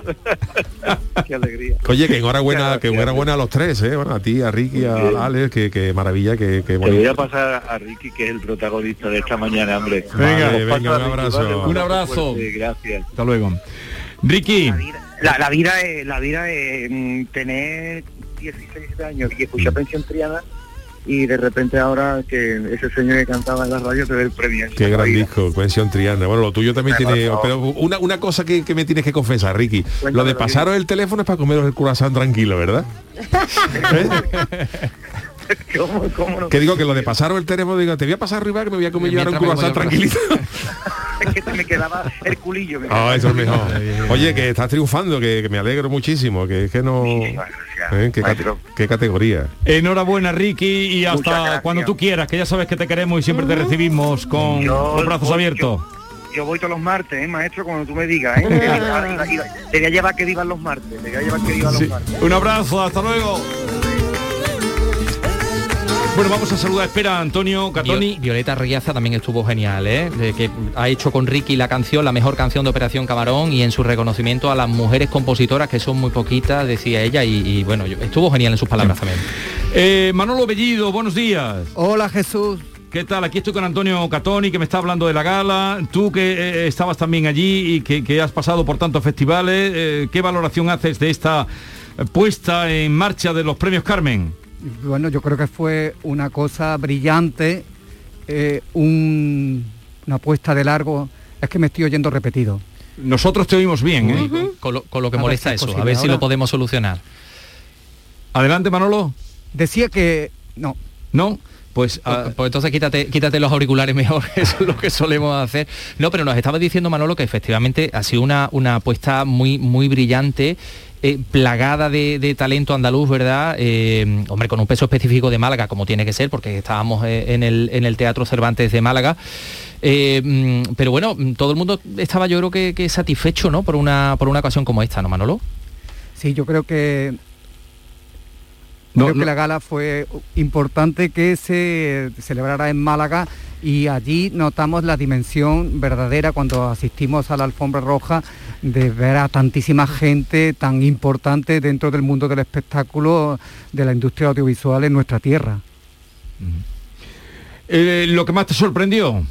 Qué alegría. Oye, que enhorabuena, que enhorabuena a los tres, ¿eh? Bueno, a ti, a Ricky, a Alex, que, que maravilla, que, que Te voy a pasar a Ricky, que es el protagonista de esta mañana, hombre. Venga, Os venga, un Ricky, abrazo. ¿vale? Un abrazo. Fuerte, gracias. Hasta luego. Ricky. La, la vida es, la vida es mm, tener 16 años y escuchar pensión triana y de repente ahora que ese señor que cantaba en la radio te dé el premio. Qué gran disco, Pensión Triana. Bueno, lo tuyo también tiene... Pero una, una cosa que, que me tienes que confesar, Ricky. Lo de pasaros el teléfono es para comeros el corazón tranquilo, ¿verdad? ¿Cómo, cómo no? Que digo que lo de pasaros el teléfono, digo, te voy a pasar arriba que me voy a comer llevar un a tranquilito. Es que me quedaba el culillo. me quedaba eso es el mejor. culillo. Oye, que estás triunfando, que, que me alegro muchísimo, que es que no... ¿Eh? ¿Qué, cate- qué categoría? Enhorabuena, Ricky, y hasta cuando tú quieras, que ya sabes que te queremos y siempre te recibimos con Yo los brazos abiertos. Yo voy todos los martes, ¿eh, maestro, cuando tú me digas, ¿eh? Te voy a llevar que vivan los martes, te voy a llevar que vivan los martes. Un abrazo, hasta luego. Bueno, vamos a saludar, espera, Antonio Catoni. Vi- Violeta Riaza también estuvo genial, ¿eh? De que ha hecho con Ricky la canción, la mejor canción de Operación Camarón y en su reconocimiento a las mujeres compositoras, que son muy poquitas, decía ella, y, y bueno, yo- estuvo genial en sus palabras también. Eh, Manolo Bellido, buenos días. Hola Jesús. ¿Qué tal? Aquí estoy con Antonio Catoni, que me está hablando de la gala. Tú que eh, estabas también allí y que, que has pasado por tantos festivales, eh, ¿qué valoración haces de esta eh, puesta en marcha de los premios Carmen? Bueno, yo creo que fue una cosa brillante, eh, un- una apuesta de largo. Es que me estoy oyendo repetido. Nosotros te oímos bien, ¿eh? con, lo, con lo que A molesta si es eso, a ver si ahora. lo podemos solucionar. Adelante, Manolo. Decía que no. No, pues... Pues, pues entonces quítate, quítate los auriculares mejor, eso es lo que solemos hacer. No, pero nos estaba diciendo Manolo que efectivamente ha sido una, una apuesta muy, muy brillante. Eh, plagada de, de talento andaluz, ¿verdad? Eh, hombre, con un peso específico de Málaga, como tiene que ser, porque estábamos eh, en, el, en el Teatro Cervantes de Málaga. Mm, pero bueno, mm, todo el mundo estaba yo creo que, que satisfecho, ¿no? Por una, por una ocasión como esta, ¿no, Manolo? Sí, yo creo que No, creo no. que la gala fue importante que se celebrara en Málaga y allí notamos la dimensión verdadera cuando asistimos a la alfombra roja de ver a tantísima gente tan importante dentro del mundo del espectáculo de la industria audiovisual en nuestra tierra. Eh, ¿Lo que más te sorprendió?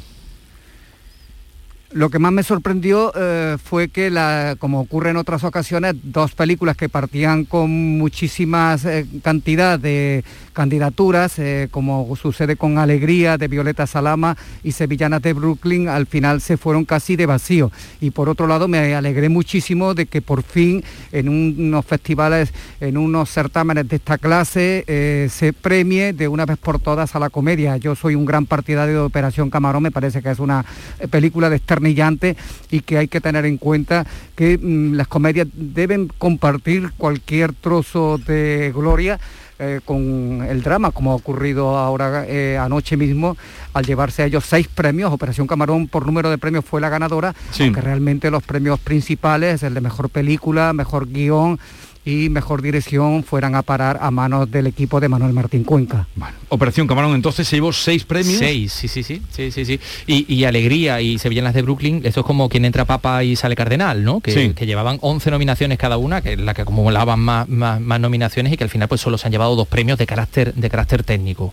Lo que más me sorprendió eh, fue que, la, como ocurre en otras ocasiones, dos películas que partían con muchísimas eh, cantidad de candidaturas, eh, como sucede con Alegría de Violeta Salama y Sevillanas de Brooklyn, al final se fueron casi de vacío. Y por otro lado, me alegré muchísimo de que por fin en un- unos festivales, en unos certámenes de esta clase, se premie de una vez por todas a la comedia. Yo soy un gran partidario de Operación Camarón, me parece que es una película desternillante y que hay que tener en cuenta que mm, las comedias deben compartir cualquier trozo de gloria eh, con el drama, como ha ocurrido ahora eh, anoche mismo, al llevarse a ellos seis premios. Operación Camarón por número de premios fue la ganadora, Sí. aunque realmente los premios principales, el de mejor película, mejor guion y mejor dirección, fueran a parar a manos del equipo de Manuel Martín Cuenca. Operación Camarón, entonces se llevó seis premios. Seis, sí, sí, sí, sí, sí, sí. Y, y Alegría y Sevillanas de Brooklyn, esto es como quien entra Papa y sale Cardenal, ¿no? Que, Sí. que llevaban 11 nominaciones cada una, que es la que acumulaban más, más, más nominaciones y que al final pues solo se han llevado dos premios de carácter, de carácter técnico.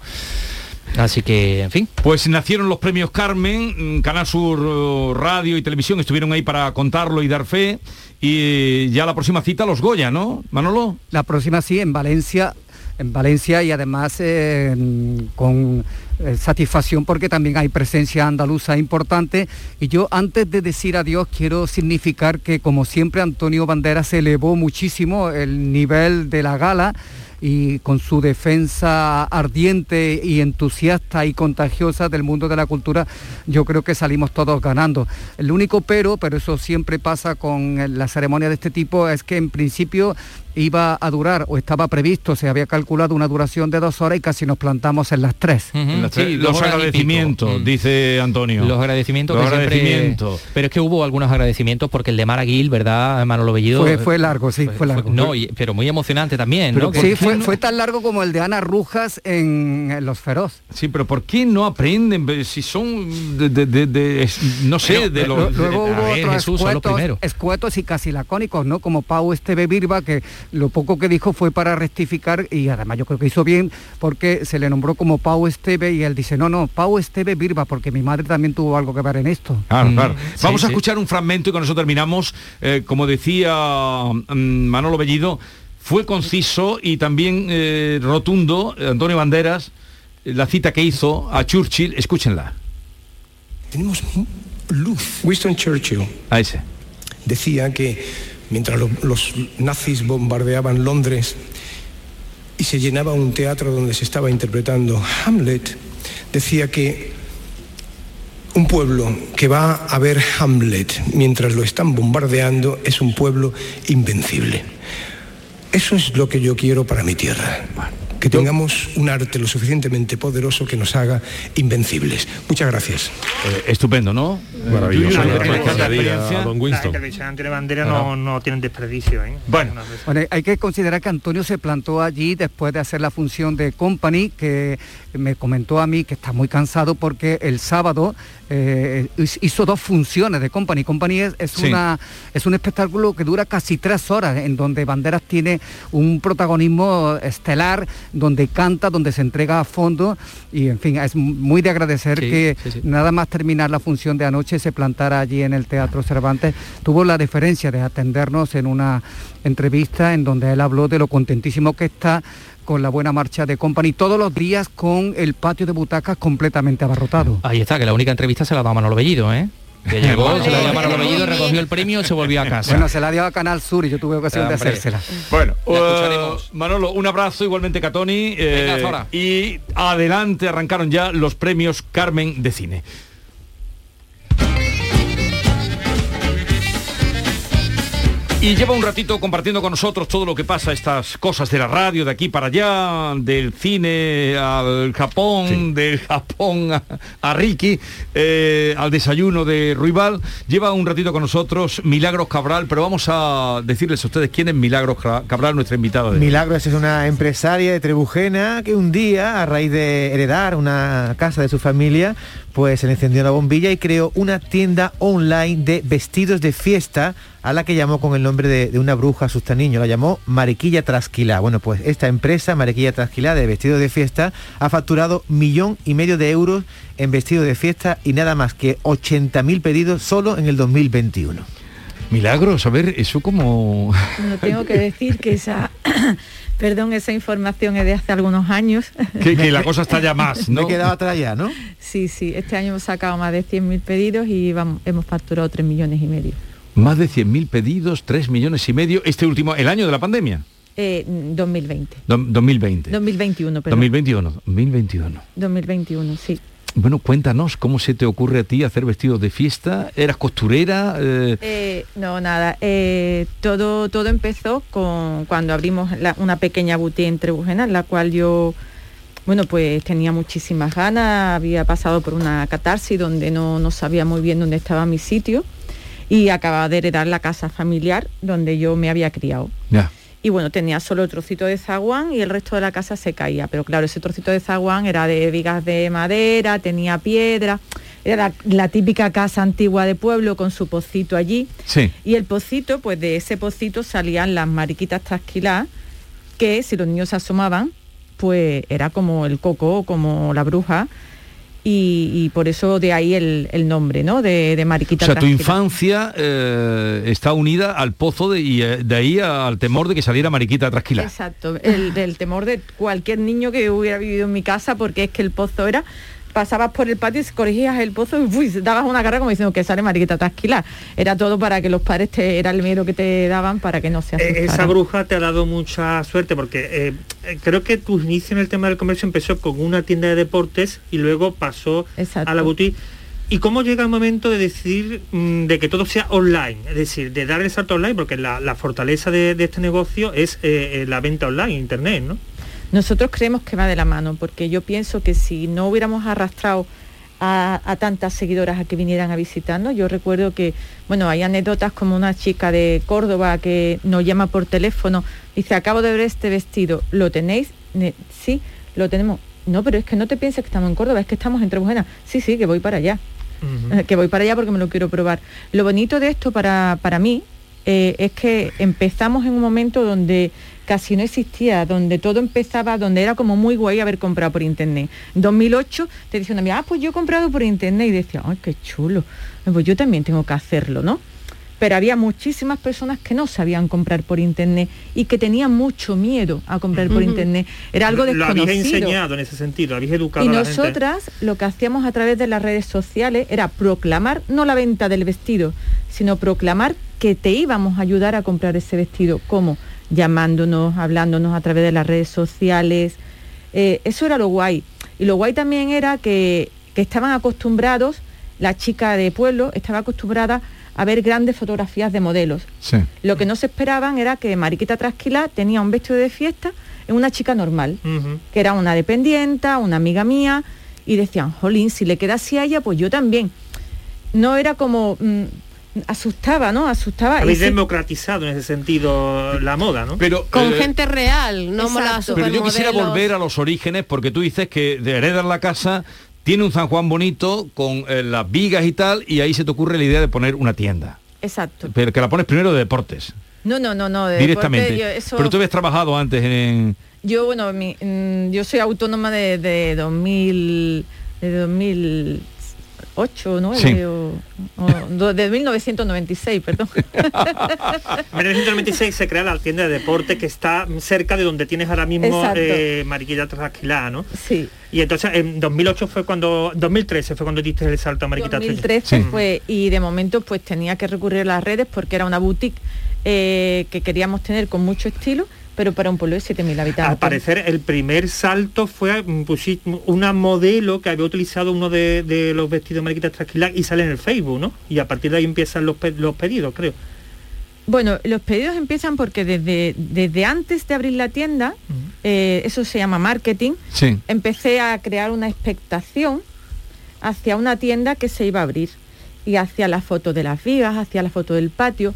Así que, en fin. Pues nacieron los premios Carmen, mm, Canal Sur eh, Radio y Televisión estuvieron ahí para contarlo y dar fe. Y ya la próxima cita los Goya, ¿no, Manolo? La próxima sí, en Valencia, en Valencia y además eh, con eh, satisfacción porque también hay presencia andaluza importante. Y yo antes de decir adiós quiero significar que como siempre Antonio Banderas elevó muchísimo el nivel de la gala y con su defensa ardiente y entusiasta y contagiosa del mundo de la cultura, yo creo que salimos todos ganando. El único pero, pero eso siempre pasa con la ceremonia de este tipo, es que en principio iba a durar o estaba previsto, se había calculado una duración de dos horas y casi nos plantamos en las tres. En las tres- Sí, dos los agradecimientos. Mm. dice Antonio. Los agradecimientos Los que siempre- agradecimientos. Pero es que hubo algunos agradecimientos porque el de Mara Gil, ¿verdad, Manolo Bellido? Fue, fue largo, sí, fue largo. No, y- pero muy emocionante también, ¿no? sí, fue, fue tan largo como el de Ana Rujas en, en Los Feroz. Sí, pero ¿por qué no aprenden? Si son de, de- de- de- es- no sé, de los... Luego de- hubo ver, otros Jesús, escuetos y casi lacónicos, ¿no? Como Pau Esteve Birba, que lo poco que dijo fue para rectificar y además yo creo que hizo bien porque se le nombró como Pau Esteve y él dice, no, no, Pau Esteve Birba, porque mi madre también tuvo algo que ver en esto. Claro, claro. Sí, Vamos a sí. escuchar un fragmento y con eso terminamos. Eh, como decía mm, Manolo Bellido, fue conciso y también eh, rotundo Antonio Banderas, la cita que hizo a Churchill, escúchenla. Tenemos luz. Winston Churchill A ese. decía que mientras lo- los nazis bombardeaban Londres y se llenaba un teatro donde se estaba interpretando Hamlet, decía que un pueblo que va a ver Hamlet mientras lo están bombardeando es un pueblo invencible. Eso es lo que yo quiero para mi tierra. Que tengamos un arte lo suficientemente poderoso que nos haga invencibles. Muchas gracias. Eh, estupendo, ¿no? Maravilloso. Eh, La intervención la de intervención ante bandera no, no tienen desperdicio. ¿eh? Bueno, Bueno, hay que considerar que Antonio se plantó allí después de hacer la función de Company, que me comentó a mí que está muy cansado porque el sábado eh, hizo dos funciones de Company. Company es, es Sí. una, es un espectáculo que dura casi tres horas, en donde Banderas tiene un protagonismo estelar, donde canta, donde se entrega a fondo y en fin, es muy de agradecer Sí, que sí, sí. nada más terminar la función de anoche se plantara allí en el Teatro Cervantes. Tuvo la deferencia de atendernos en una entrevista en donde él habló de lo contentísimo que está con la buena marcha de Company todos los días con el patio de butacas completamente abarrotado. Ahí está, que la única entrevista se la ha dado a Manolo Bellido, ¿eh? Que llegó, se la dio a Manolo Bellido, recogió el premio y se volvió a casa. Bueno, se la dio a Canal Sur y yo tuve ocasión de hacérsela. Bueno, eh, escucharemos. Manolo, un abrazo igualmente Catoni. eh, y adelante arrancaron ya los premios Carmen de Cine. Y lleva un ratito compartiendo con nosotros todo lo que pasa, estas cosas de la radio, de aquí para allá, del cine al Japón, del Japón a, a Ricky, eh, al desayuno de Ruibal. Lleva un ratito con nosotros Milagros Cabral, pero vamos a decirles a ustedes quién es Milagros Ca- Cabral, nuestra invitada de. Milagros es una empresaria de Trebujena que un día, a raíz de heredar una casa de su familia, pues se le encendió una bombilla y creó una tienda online de vestidos de fiesta a la que llamó con el nombre de, una bruja asusta niño, la llamó Mariquilla Trasquilá. Bueno, pues esta empresa, Mariquilla Trasquilá, de vestidos de fiesta, ha facturado millón y medio de euros en vestidos de fiesta y nada más que 80.000 pedidos solo en el 2021. Milagros, a ver, eso como... Bueno, tengo que decir que esa, perdón, esa información es de hace algunos años. que, que la cosa está ya más, ¿no? Me he quedado atrás ya, ¿no? Sí, sí, este año hemos sacado más de 100.000 pedidos y vamos, hemos facturado 3 millones y medio. Más de 100.000 pedidos, 3 millones y medio, este último, el año de la pandemia, Eh, 2020. do- 2020. 2021, perdón. 2021, 2021. 2021, sí. Bueno, cuéntanos, ¿cómo se te ocurre a ti hacer vestidos de fiesta? ¿Eras costurera? Eh, Eh, no, nada. eh, todo, todo empezó con cuando abrimos la- una pequeña boutique en Trebujena, en la cual yo, bueno, pues tenía muchísimas ganas, había pasado por una catarsis donde no, no sabía muy bien dónde estaba mi sitio y acababa de heredar la casa familiar donde yo me había criado. ya. Y bueno, tenía solo el trocito de zaguán y el resto de la casa se caía. Pero claro, ese trocito de zaguán era de vigas de madera, tenía piedra. Era la, la típica casa antigua de pueblo con su pocito allí. Sí. Y el pocito, pues de ese pocito salían las mariquitas trasquiladas, que si los niños se asomaban, pues era como el coco, como la bruja. Y, y por eso de ahí el, el nombre, ¿no? De, de O mariquita sea, tu infancia eh, está unida al pozo de, y eh, de ahí al temor de que saliera Mariquita Trasquila. Exacto, el del temor de cualquier niño que hubiera vivido en mi casa, porque es que el pozo era, pasabas por el patio y corregías el pozo y uy, dabas una cara como diciendo que sale mariquita trasquilar. Era todo para que los padres te, era el miedo que te daban para que no se Eh, asustaran. esa bruja te ha dado mucha suerte porque eh, eh, creo que tu inicio en el tema del comercio empezó con una tienda de deportes y luego pasó a la boutique. ¿Y cómo llega el momento de decidir mm, de que todo sea online? Es decir, de dar el salto online, porque la, la fortaleza de, de este negocio es eh, eh, la venta online, internet, ¿no? Nosotros creemos que va de la mano, porque yo pienso que si no hubiéramos arrastrado a, a tantas seguidoras a que vinieran a visitarnos, yo recuerdo que, bueno, hay anécdotas como una chica de Córdoba que nos llama por teléfono, dice, acabo de ver este vestido, ¿lo tenéis? Sí, lo tenemos. No, pero es que no te pienses que estamos en Córdoba, es que estamos en Trebujena. Sí, sí, que voy para allá. Eh, que voy para allá porque me lo quiero probar. Lo bonito de esto para, para mí eh, es que empezamos en un momento donde casi no existía, donde todo empezaba, donde era como muy guay haber comprado por internet. En 2008 te decía una amiga, ah, pues yo he comprado por internet y decía, ay, qué chulo, pues yo también tengo que hacerlo, ¿no? Pero había muchísimas personas que no sabían comprar por internet y que tenían mucho miedo a comprar por internet. Era algo Lo habéis desconocido. enseñado en ese sentido, lo habéis educado Y a la gente. nosotras lo que hacíamos a través de las redes sociales era proclamar no la venta del vestido, sino proclamar que te íbamos a ayudar a comprar ese vestido. ¿Cómo? Llamándonos, hablándonos a través de las redes sociales. Eh, eso era lo guay. Y lo guay también era que, que estaban acostumbrados, la chica de pueblo estaba acostumbrada a ver grandes fotografías de modelos. Sí. Lo que no se esperaban era que Mariquita Trasquila tenía un vestido de fiesta en una chica normal, que era una dependienta, una amiga mía, y decían, jolín, si le queda así a ella, pues yo también. No era como... mm, asustaba, ¿no? Asustaba. Habéis ese- democratizado en ese sentido la moda, ¿no? Pero Con eh, gente real, no la Pero yo quisiera volver a los orígenes porque tú dices que de heredar la casa tiene un San Juan bonito con eh, las vigas y tal y ahí se te ocurre la idea de poner una tienda. Exacto. Pero que la pones primero de deportes, No, no, no, no. de directamente. deporte, yo, eso- Pero tú habías trabajado antes en... Yo, bueno, mi- mm, yo soy autónoma de, de 2000, de 2008, ¿no? Sí. O, o de 1996, perdón. En 1996 se crea la tienda de deporte que está cerca de donde tienes ahora mismo eh, Mariquilla Trasquilada, ¿no? Sí. Y entonces en 2008 fue cuando, 2013 fue cuando diste el salto a Mariquita 2013 fue y de momento pues tenía que recurrir a las redes porque era una boutique eh, que queríamos tener con mucho estilo, pero para un pueblo de 7.000 habitantes. Al parecer el primer salto fue mm, pusi- una modelo que había utilizado uno de, de los vestidos de Mariquita Trasquilada y sale en el Facebook, ¿no? Y a partir de ahí empiezan los, los pedidos, creo. Bueno, los pedidos empiezan porque desde, desde antes de abrir la tienda, eh, eso se llama marketing, Sí. empecé a crear una expectación hacia una tienda que se iba a abrir y hacia la foto de las vigas, hacia la foto del patio.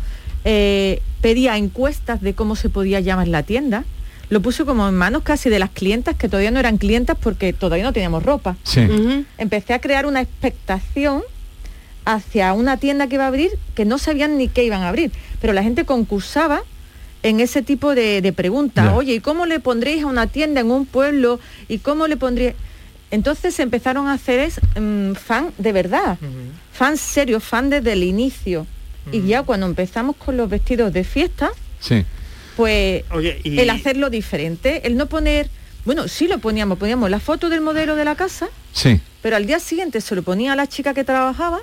Eh, pedía encuestas de cómo se podía llamar la tienda. Lo puse como en manos casi de las clientas que todavía no eran clientas porque todavía no teníamos ropa. Sí. Empecé a crear una expectación hacia una tienda que iba a abrir que no sabían ni qué iban a abrir, pero la gente concursaba en ese tipo de, de preguntas. Oye, ¿y cómo le pondréis a una tienda en un pueblo? ¿Y cómo le pondría? Entonces se empezaron a hacer es, mm, fan de verdad, fan serio, fan desde el inicio. Y ya cuando empezamos con los vestidos de fiesta, Sí. pues Oye, y- el hacerlo diferente, el no poner, bueno, sí lo poníamos, poníamos la foto del modelo de la casa, Sí. pero al día siguiente se lo ponía a la chica que trabajaba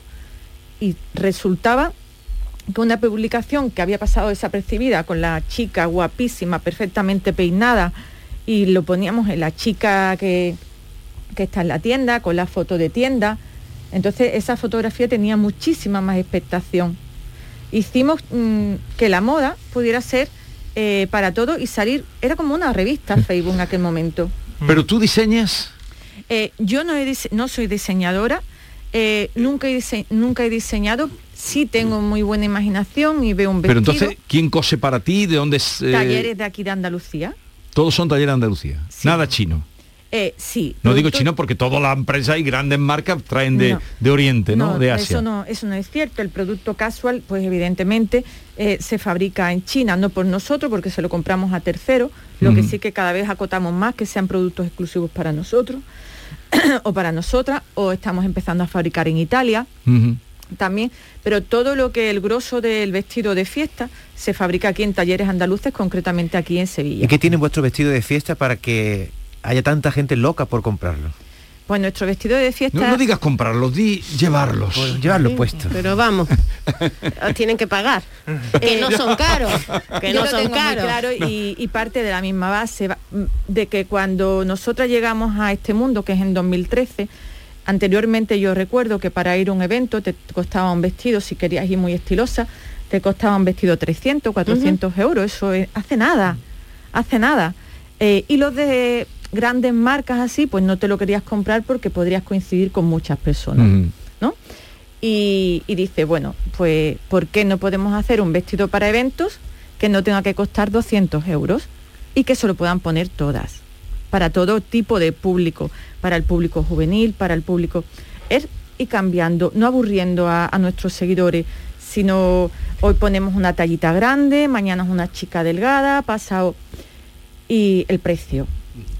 y resultaba que una publicación que había pasado desapercibida con la chica guapísima, perfectamente peinada, y lo poníamos en la chica que, que está en la tienda, con la foto de tienda. Entonces esa fotografía tenía muchísima más expectación. Hicimos mm, que la moda pudiera ser eh, para todo y salir, era como una revista Facebook en aquel momento. Pero tú diseñas... Eh, yo no, he no soy diseñadora, eh, nunca, he dise- nunca he diseñado, sí tengo muy buena imaginación y veo un Pero vestido. entonces, ¿quién cose para ti? ¿De dónde es? talleres de aquí de Andalucía. Todos son talleres de Andalucía. Nada chino. Eh, sí. No digo chino porque toda la empresa y grandes marcas traen de, No. de Oriente, ¿no? de Asia. Eso no, eso no es cierto. El producto casual, pues evidentemente eh, se fabrica en China, no por nosotros, porque se lo compramos a terceros. Lo que sí que cada vez acotamos más que sean productos exclusivos para nosotros o para nosotras, o estamos empezando a fabricar en Italia también, pero todo lo que el grosso del vestido de fiesta se fabrica aquí en talleres andaluces, concretamente aquí en Sevilla. ¿Y qué tiene vuestro vestido de fiesta para que haya tanta gente loca por comprarlo? Pues nuestro vestido de fiesta... No, no digas comprarlos, di llevarlos. llevarlo puesto. Pero vamos, os tienen que pagar. Que no son caros. Que Yo no lo son tengo muy caros. claro y, y parte de la misma base va- de que cuando nosotras llegamos a este mundo, que es en 2013, anteriormente yo recuerdo que para ir a un evento te costaba un vestido, si querías ir muy estilosa, te costaba un vestido 300, 400 euros, eso es- hace nada, hace nada. Eh, y los de grandes marcas así, pues no te lo querías comprar porque podrías coincidir con muchas personas. ¿no? Y, y dice, bueno, pues ¿por qué no podemos hacer un vestido para eventos que no tenga que costar 200 euros y que se lo puedan poner todas, para todo tipo de público, para el público juvenil, para el público... Es ir cambiando, no aburriendo a, a nuestros seguidores, sino hoy ponemos una tallita grande, mañana es una chica delgada, pasado... Y el precio,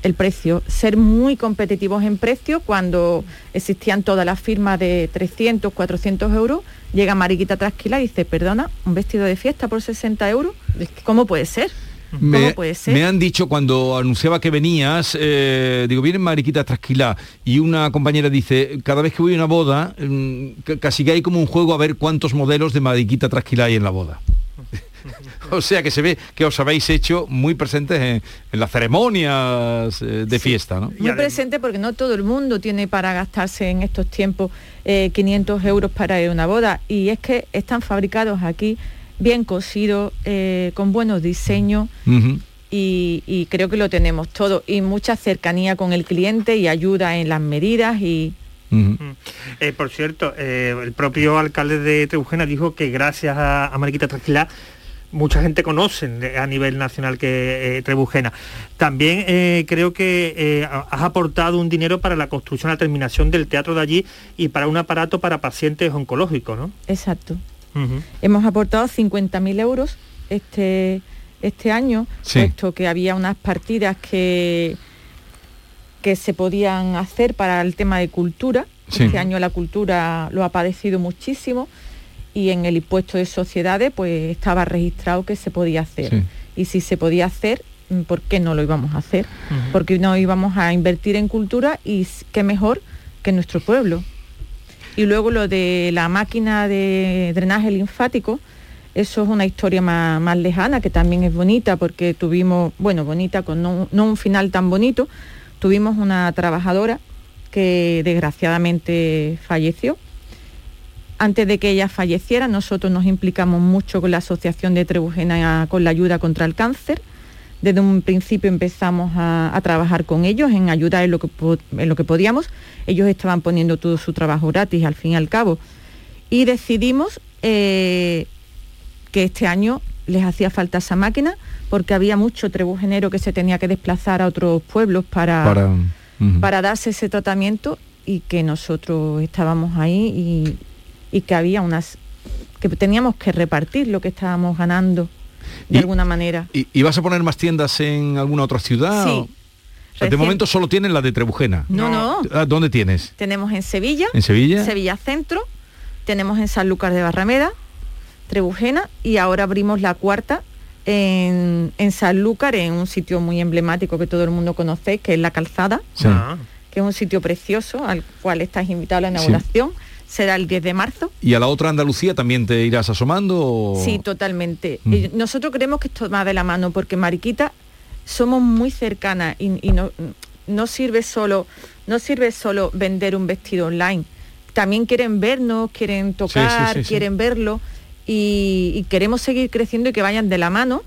el precio, ser muy competitivos en precio cuando existían todas las firmas de 300, 400 euros, llega Mariquita Trasquila y dice, perdona, un vestido de fiesta por 60 euros, ¿cómo puede ser? ¿Cómo Me, puede ser? me han dicho cuando anunciaba que venías, eh, digo, viene Mariquita Trasquilá y una compañera dice, cada vez que voy a una boda, mm, ca- casi que hay como un juego a ver cuántos modelos de Mariquita Trasquilá hay en la boda. O sea que se ve que os habéis hecho muy presentes en, en las ceremonias eh, de fiesta, ¿no? Muy presente porque no todo el mundo tiene para gastarse en estos tiempos eh, 500 euros para ir a una boda. Y es que están fabricados aquí, bien cosidos, eh, con buenos diseños. Y, y creo que lo tenemos todo y mucha cercanía con el cliente y ayuda en las medidas y, Eh, por cierto, eh, el propio alcalde de Trebujena dijo que gracias a, a Mariquita Tranquila mucha gente conoce a nivel nacional que eh, Trebujena. También eh, creo que eh, has aportado un dinero para la construcción, la terminación del teatro de allí y para un aparato para pacientes oncológicos, ¿no? exacto. Hemos aportado 50.000 euros este, este año, Sí. puesto que había unas partidas que, que se podían hacer para el tema de cultura. Sí. Este año la cultura lo ha padecido muchísimo y en el impuesto de sociedades pues estaba registrado que se podía hacer. Sí. Y si se podía hacer, mm, ¿por qué no lo íbamos a hacer? Porque no íbamos a invertir en cultura y qué mejor que nuestro pueblo. Y luego lo de la máquina de drenaje linfático, eso es una historia más, más lejana, que también es bonita, porque tuvimos, bueno, bonita con no, no un final tan bonito, tuvimos una trabajadora que desgraciadamente falleció. Antes de que ella falleciera, nosotros nos implicamos mucho con la Asociación de Trebujena con la ayuda contra el cáncer. Desde un principio empezamos a, a trabajar con ellos en ayudar en lo, que, en lo que podíamos. Ellos estaban poniendo todo su trabajo gratis al fin y al cabo. Y decidimos eh, que este año les hacía falta esa máquina porque había mucho trebujenero que se tenía que desplazar a otros pueblos para, para darse ese tratamiento y que nosotros estábamos ahí y, y que había unas que teníamos que repartir lo que estábamos ganando de Y- alguna manera. ¿Y, y vas a poner más tiendas en alguna otra ciudad? Sí. o- De momento solo tienen la de Trebujena. No, no. Ah, ¿Dónde tienes? Tenemos en Sevilla, ¿En Sevilla? Sevilla Centro, tenemos en Sanlúcar de Barrameda, Trebujena y ahora abrimos la cuarta en, en Sanlúcar, en un sitio muy emblemático que todo el mundo conoce, que es La Calzada, Sí. que es un sitio precioso al cual estás invitado a la inauguración. Será el 10 de marzo. ¿Y a la otra Andalucía también te irás asomando? o- Sí, totalmente. Mm. Y nosotros creemos que esto va de la mano porque Mariquita somos muy cercanas y, y no, no sirve solo no sirve solo vender un vestido online. También quieren vernos, quieren tocar, sí, sí. quieren verlo y, y queremos seguir creciendo y que vayan de la mano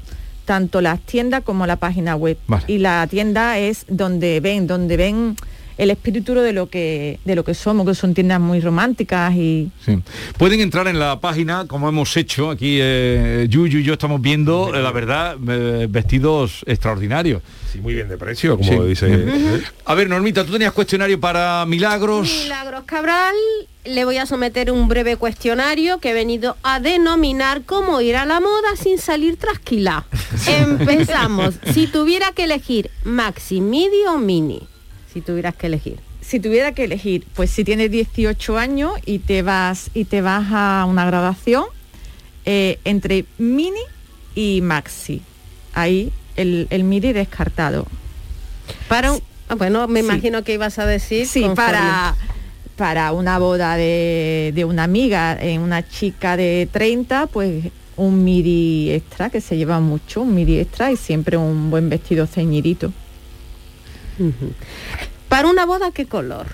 tanto las tiendas como la página web. Vale. Y la tienda es donde ven, donde ven el espíritu de lo que de lo que somos, que son tiendas muy románticas y Sí. Pueden entrar en la página, como hemos hecho aquí, eh, Yuyu y yo estamos viendo, eh, la verdad, eh, vestidos extraordinarios. Sí, muy bien de precio, como dice. A ver, Normita, tú tenías cuestionario para Milagros. Milagros Cabral, le voy a someter un breve cuestionario que he venido a denominar cómo ir a la moda sin salir trasquilado. Empezamos. si tuviera que elegir maxi, midi o mini, si tuvieras que elegir. si tuviera que elegir, pues si tienes 18 años y te vas y te vas a una graduación eh, entre mini y maxi. Ahí el, el mini descartado. Para un- ah, bueno, me Sí. imagino que ibas a decir Sí, conforme- para, para una boda de, de una amiga, en una chica de 30, pues un midi extra, que se lleva mucho, un midi extra y siempre un buen vestido ceñidito. Para una boda, ¿qué color?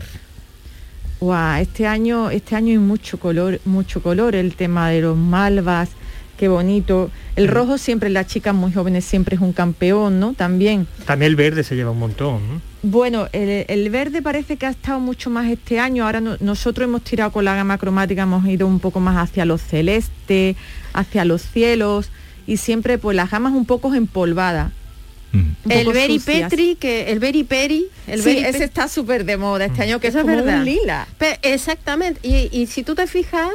Guau, este año, este año hay mucho color, mucho color, el tema de los malvas, qué bonito. El rojo siempre, las chicas muy jóvenes siempre es un campeón, ¿no? También. También el verde se lleva un montón. ¿no? Bueno, el, el verde parece que ha estado mucho más este año. Ahora no- nosotros hemos tirado con la gama cromática, hemos ido un poco más hacia lo celeste, hacia los cielos y siempre pues las gamas un poco empolvadas. Un El sucias. Petri, que el Berry Peri, el Sí, Berry ese está súper de moda este año, que Eso es es como verdad. un lila. Exactamente. Y, y si tú te fijas,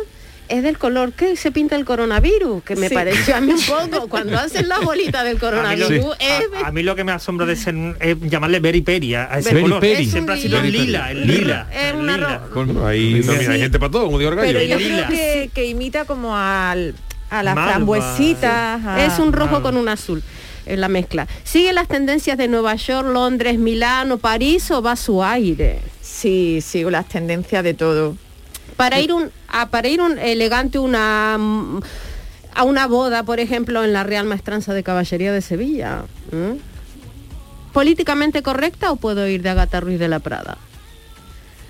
es del color que se pinta el coronavirus, que me Sí. pareció a mí un poco. Cuando hacen la bolita del A mí, lo, coronavirus, es a- a mí lo que me asombra de ser es llamarle Berry Peri a, a ese Berry color. Peri. Siempre ha Es sido un el lila. lila, el lila. Es una ro- Con- ahí no, mira, hay gente para todo, como digo. Pero yo Lila. creo que, que imita como al, a las frambuesitas. es un rojo con un azul la mezcla. ¿Sigue las tendencias de Nueva York, Londres, Milano, París o va a su aire? Sí, sigo las tendencias de todo. Para ir un a- para ir un elegante una a una boda, por ejemplo, en la Real Maestranza de Caballería de Sevilla. ¿Mm? ¿Políticamente correcta o puedo ir de Agata Ruiz de la Prada?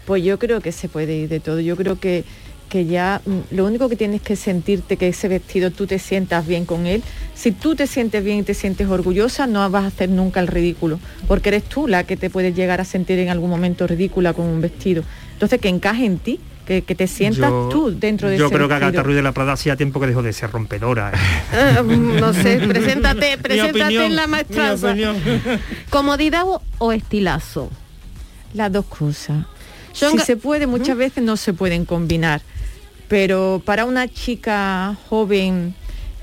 Pues yo creo que se puede ir de todo. Yo creo que, que ya mm, lo único que tienes que sentirte que ese vestido tú te sientas bien con él. Si tú te sientes bien y te sientes orgullosa, no vas a hacer nunca el ridículo, porque eres tú la que te puedes llegar a sentir en algún momento ridícula con un vestido. Entonces que encaje en ti, que, que te sientas Yo- tú dentro de Yo ese creo que vestido. Agatha Ruiz de la Prada hacía tiempo que dejó de ser rompedora. ¿eh? Ah, no sé, preséntate, preséntate opinión, en la maestranza. ¿Comodidad o, o estilazo? Las dos cosas. Son si se puede, muchas veces no se pueden combinar. Pero para una chica joven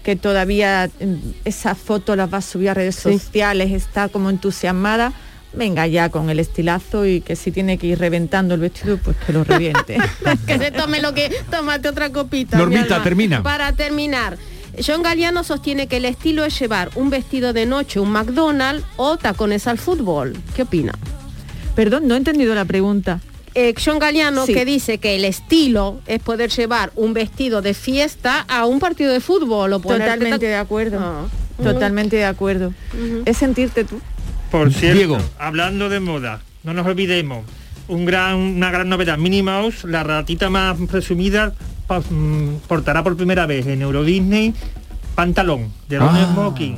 que todavía mm, esas fotos las va a subir a redes Sí. sociales, está como entusiasmada, venga ya con el estilazo y que si tiene que ir reventando el vestido, pues que lo reviente. que se tome lo que... Tómate otra copita. Normita, termina. Para terminar. John Galliano sostiene que el estilo es llevar un vestido de noche, un McDonald's o tacones al fútbol. ¿Qué opina? Perdón, no he entendido la pregunta. Eh, John Galliano Sí. que dice que el estilo es poder llevar un vestido de fiesta a un partido de fútbol o Totalmente ta- de acuerdo. Ah. Totalmente de acuerdo. Es sentirte tú. Por cierto, Diego. hablando de moda, no nos olvidemos, un gran, una gran novedad, Minnie Mouse, la ratita más presumida, mm, portará por primera vez en Euro Disney pantalón de Ron Ah. Smoking.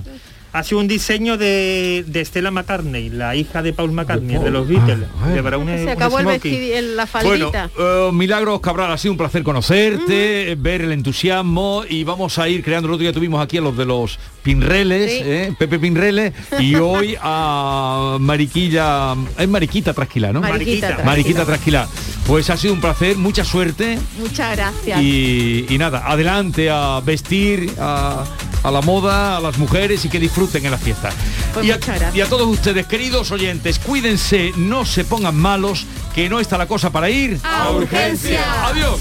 Ha sido un diseño de, de Stella McCartney, la hija de Paul McCartney, de los Beatles. Ah, Llevará un, Se un acabó el vestido, la Bueno, faldita. eh, Milagros Cabral, ha sido un placer conocerte, ver el entusiasmo y vamos a ir creando, el otro día tuvimos aquí a los de los Pinreles, Sí. eh, Pepe Pinreles, y hoy a Mariquilla, es Mariquita Trasquila, ¿no? Mariquita. Mariquita Trasquila. Pues ha sido un placer, mucha suerte Muchas gracias. y, y nada, adelante a vestir, a, a la moda, a las mujeres y que disfruten en la fiesta. Pues y, a, muchas gracias. y a todos ustedes, queridos oyentes, cuídense, no se pongan malos, que no está la cosa para ir. A urgencia. Adiós.